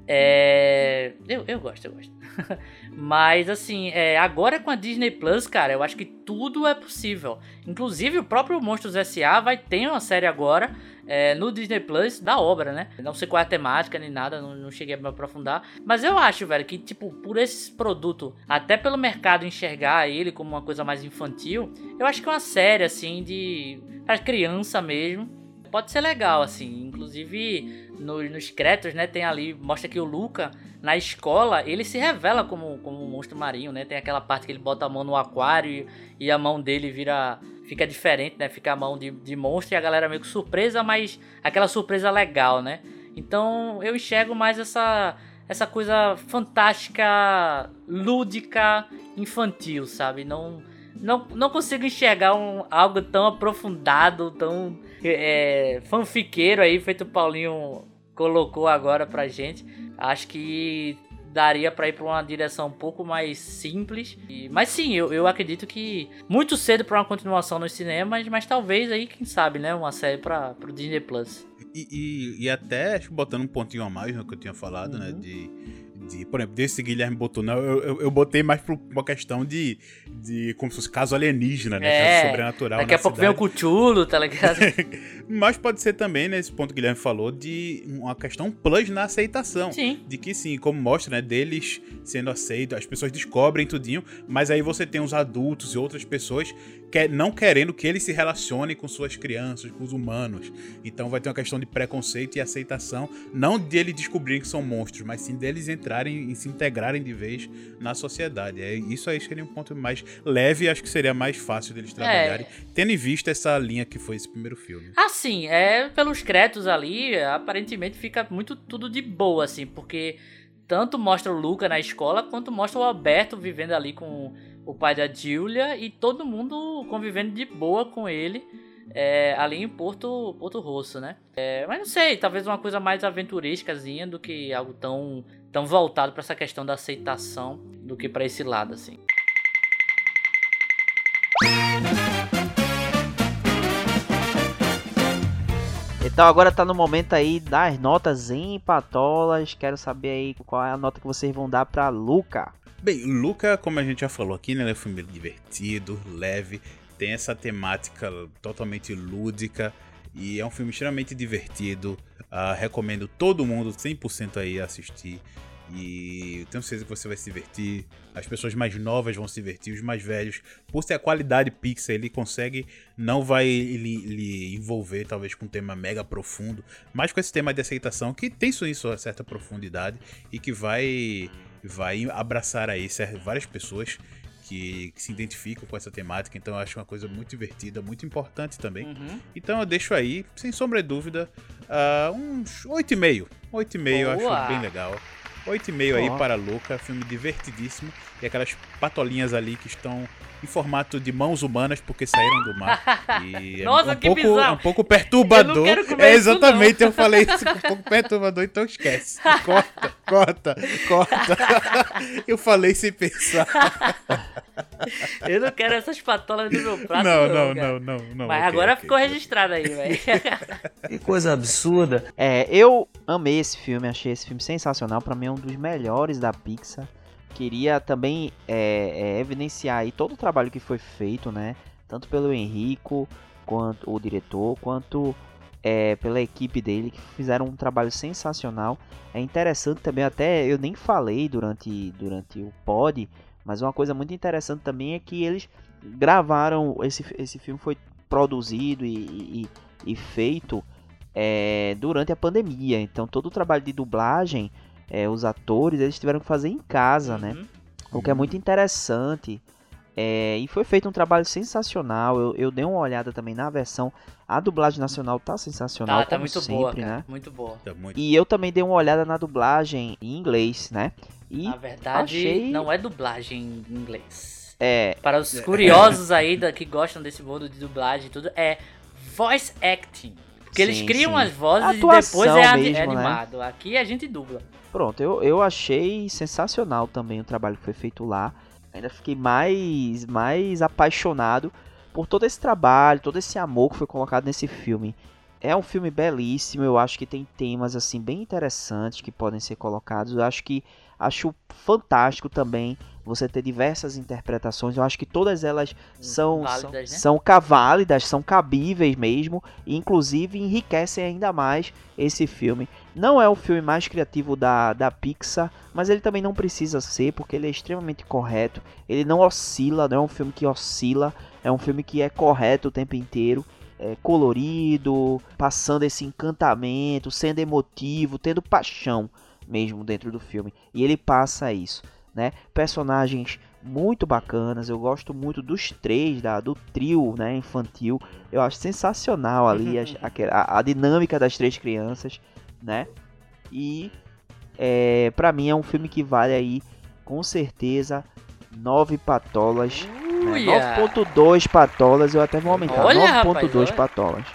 É. Eu, eu gosto, eu gosto. Mas assim, é, agora com a Disney Plus, cara, eu acho que tudo é possível. Inclusive o próprio Monstros S.A. vai ter uma série agora é, no Disney Plus da obra, né? Não sei qual é a temática nem nada, não, não cheguei a me aprofundar. Mas eu acho, velho, que tipo, por esse produto, até pelo mercado enxergar ele como uma coisa mais infantil, eu acho que é uma série assim de. pra criança mesmo pode ser legal, assim. Inclusive, nos, nos créditos, né, tem ali, mostra que o Luca, na escola, ele se revela como, como um monstro marinho, né? Tem aquela parte que ele bota a mão no aquário e, e a mão dele vira. Fica diferente, né? Fica a mão de, de monstro e a galera meio que surpresa, mas aquela surpresa legal, né? Então eu enxergo mais essa, essa coisa fantástica, lúdica, infantil, sabe? Não, não, não consigo enxergar um, algo tão aprofundado, tão é, fanfiqueiro aí, feito o Paulinho colocou agora pra gente. Acho que daria pra ir pra uma direção um pouco mais simples. E- mas sim, eu, eu acredito que muito cedo pra uma continuação nos cinemas, mas talvez aí, quem sabe, né? Uma série pra, pro Disney Plus. E, e, e até acho que botando um pontinho a mais no que eu tinha falado, né? Uhum. De, de, por exemplo, desse Guilherme botou, não, eu, eu, eu botei mais pra uma questão de, de como se fosse caso alienígena, né? É, caso sobrenatural. Daqui a pouco vem o cidade. Cthulhu, tá ligado? Mas pode ser também, nesse ponto que o Guilherme falou, de uma questão plus na aceitação. sim. De que sim, como mostra, né, deles sendo aceitos, as pessoas descobrem tudinho, mas aí você tem os adultos e outras pessoas que, não querendo que eles se relacionem com suas crianças, com os humanos. Então vai ter uma questão de preconceito e aceitação, não dele descobrirem que são monstros, mas sim deles entrarem e se integrarem de vez na sociedade. É, isso aí seria um ponto mais leve e acho que seria mais fácil deles trabalharem, tendo em vista essa linha que foi esse primeiro filme. Assim, é pelos créditos ali, aparentemente fica muito tudo de boa, assim, porque tanto mostra o Luca na escola, quanto mostra o Alberto vivendo ali com o pai da Julia e todo mundo convivendo de boa com ele é, ali em Porto, Porto Rosso, né? É, mas não sei, talvez uma coisa mais aventurescazinha do que algo tão, tão voltado pra essa questão da aceitação do que pra esse lado, assim. Então agora tá no momento aí das notas em patolas. Quero saber aí qual é a nota que vocês vão dar pra Luca. Bem, Luca, como a gente já falou aqui, né, ele é um filme divertido, leve, tem essa temática totalmente lúdica E é um filme extremamente divertido. Uh, recomendo todo mundo 100% aí assistir. E eu tenho certeza que você vai se divertir. As pessoas mais novas vão se divertir, os mais velhos. Por ser a qualidade Pixar, ele consegue, não vai lhe, envolver talvez com um tema mega profundo, mas com esse tema de aceitação que tem sua certa profundidade e que vai, vai abraçar aí várias pessoas que, que, se identificam com essa temática, então eu acho uma coisa muito divertida, muito importante também. Uhum. Então eu deixo aí, sem sombra de dúvida, uh, uns 8,5. 8,5 eu acho bem legal. 8,5 aí para Luca, filme divertidíssimo. E aquelas patolinhas ali que estão em formato de mãos humanas porque saíram do mar. E Nossa, é um que pouco, bizarro. É um pouco perturbador. Eu não quero comer é, exatamente, isso, eu falei isso, um pouco perturbador, então esquece. Corta, corta, corta. Eu falei sem pensar. Eu não quero essas patolas no meu prato. Não, não, não, não, não, não. Mas okay, agora okay, ficou okay. registrado aí, velho. Que coisa absurda. É, eu amei esse filme, achei esse filme sensacional. Pra mim é um dos melhores da Pixar. Queria também é, é, evidenciar aí todo o trabalho que foi feito, né? Tanto pelo Henrico, quanto o diretor, quanto é, pela equipe dele, que fizeram um trabalho sensacional. É interessante também, até eu nem falei durante, durante o pod, mas uma coisa muito interessante também é que eles gravaram, esse, esse filme foi produzido e, e, e feito é, durante a pandemia. Então todo o trabalho de dublagem, é, os atores, eles tiveram que fazer em casa, né? Uhum. O que é muito interessante. É, e foi feito um trabalho sensacional. Eu, eu, dei uma olhada também na versão. A dublagem nacional tá sensacional. Tá, tá muito sempre, boa, cara. né? Muito boa. Tá muito... E eu também dei uma olhada na dublagem em inglês, né? E Na verdade, achei... não é dublagem em inglês. É. Para os curiosos aí da, que gostam desse mundo de dublagem e tudo, é voice acting. Porque eles Sim, criam sim. as vozes Atuação e depois é, adi- mesmo, é né? animado. Aqui a gente dubla. Pronto, eu, eu achei sensacional também o trabalho que foi feito lá. Ainda fiquei mais, mais apaixonado por todo esse trabalho, todo esse amor que foi colocado nesse filme. É um filme belíssimo, eu acho que tem temas assim bem interessantes que podem ser colocados. Eu acho que acho fantástico também você ter diversas interpretações. Eu acho que todas elas são Válidas, são, né? são caválidas, são cabíveis mesmo, e inclusive enriquecem ainda mais esse filme. Não é o filme mais criativo da, da Pixar, mas ele também não precisa ser, porque ele é extremamente correto. Ele não oscila, não é um filme que oscila, é um filme que é correto o tempo inteiro. É colorido, passando esse encantamento, sendo emotivo, tendo paixão mesmo dentro do filme. E ele passa isso, né? Personagens muito bacanas, eu gosto muito dos três, da, do trio né, infantil. Eu acho sensacional ali as- aquela- a, a dinâmica das três crianças, né? E é, para mim é um filme que vale aí com certeza nove patolas. né? Uia! 9.2 patolas, eu até vou aumentar. Olha, rapaz, 9.2 olha. patolas.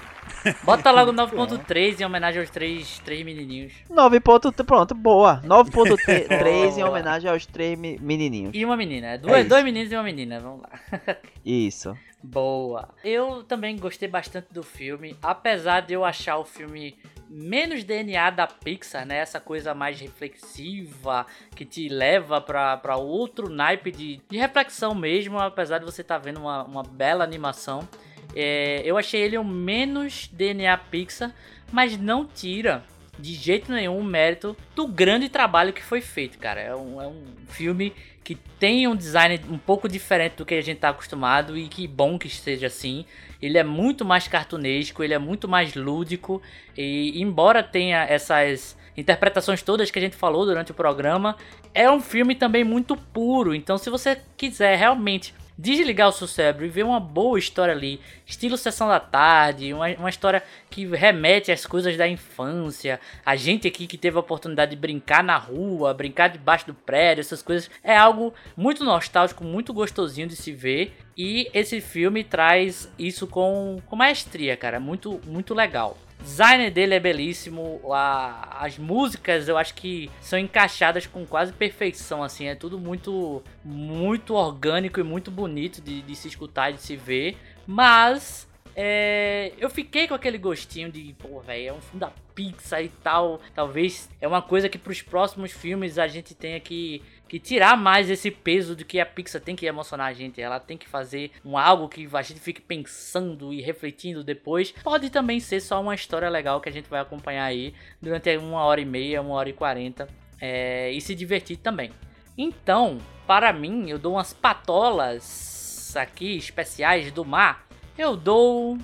Bota logo 9.3 em homenagem aos três, três menininhos. 9. Pronto, boa. 9.3 em homenagem aos três me- menininhos. E uma menina. É Duas, isso. dois meninos e uma menina. Vamos lá. Isso. Boa. Eu também gostei bastante do filme, apesar de eu achar o filme menos DNA da Pixar, né? Essa coisa mais reflexiva que te leva pra, pra outro naipe de, de reflexão mesmo, apesar de você estar vendo uma, uma bela animação. É, eu achei ele o menos DNA Pixar, mas não tira de jeito nenhum o mérito do grande trabalho que foi feito, cara. É um, é um filme que tem um design um pouco diferente do que a gente tá acostumado e que bom que seja assim. Ele é muito mais cartunesco, ele é muito mais lúdico e embora tenha essas interpretações todas que a gente falou durante o programa, é um filme também muito puro. Então, se você quiser realmente desligar o seu cérebro e ver uma boa história ali, estilo Sessão da Tarde, uma, uma história que remete às coisas da infância, a gente aqui que teve a oportunidade de brincar na rua, brincar debaixo do prédio, essas coisas, é algo muito nostálgico, muito gostosinho de se ver. E esse filme traz isso com, com maestria, cara, muito, muito legal. Design dele é belíssimo, a- as músicas eu acho que são encaixadas com quase perfeição, assim, é tudo muito, muito orgânico e muito bonito de, de se escutar e de se ver, mas é, eu fiquei com aquele gostinho de, pô, velho, é um filme da Pixar e tal. Talvez é uma coisa que pros próximos filmes a gente tenha que que tirar mais esse peso do que a Pixar tem que emocionar a gente. Ela tem que fazer um algo que a gente fique pensando e refletindo depois. Pode também ser só uma história legal que a gente vai acompanhar aí durante uma hora e meia, uma hora e quarenta. É, e se divertir também. Então, para mim, eu dou umas patolas aqui especiais do mar. Eu dou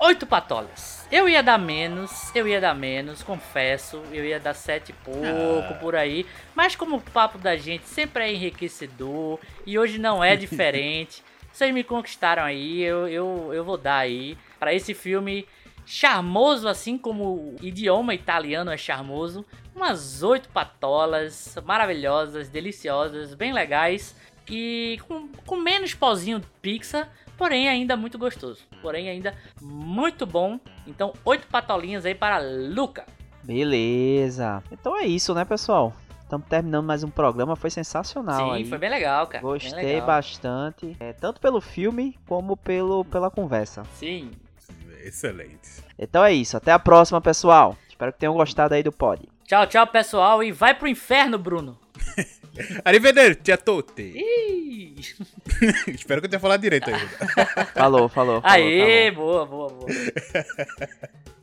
oito patolas. Eu ia dar menos, eu ia dar menos, confesso. Eu ia dar sete e pouco Ah. por aí. Mas como o papo da gente sempre é enriquecedor e hoje não é diferente, vocês me conquistaram aí. Eu, eu, eu vou dar aí para esse filme charmoso, assim como o idioma italiano é charmoso. Umas oito patolas maravilhosas, deliciosas, bem legais. E com, com menos pozinho de pizza, porém ainda muito gostoso. Porém ainda muito bom. Então, oito patolinhas aí para Luca. Beleza. Então é isso, né, pessoal? Estamos terminando mais um programa. Foi sensacional Sim, aí. foi bem legal, cara. Gostei legal. bastante, é, tanto pelo filme como pelo, pela conversa. Sim. Excelente. Então é isso, até a próxima, pessoal. Espero que tenham gostado aí do pod. Tchau, tchau, pessoal. E vai pro inferno, Bruno. Arrivederci a tutti. Espero que eu tenha falado direito ainda. Falou, falou. falou Aê, tá boa, boa, boa.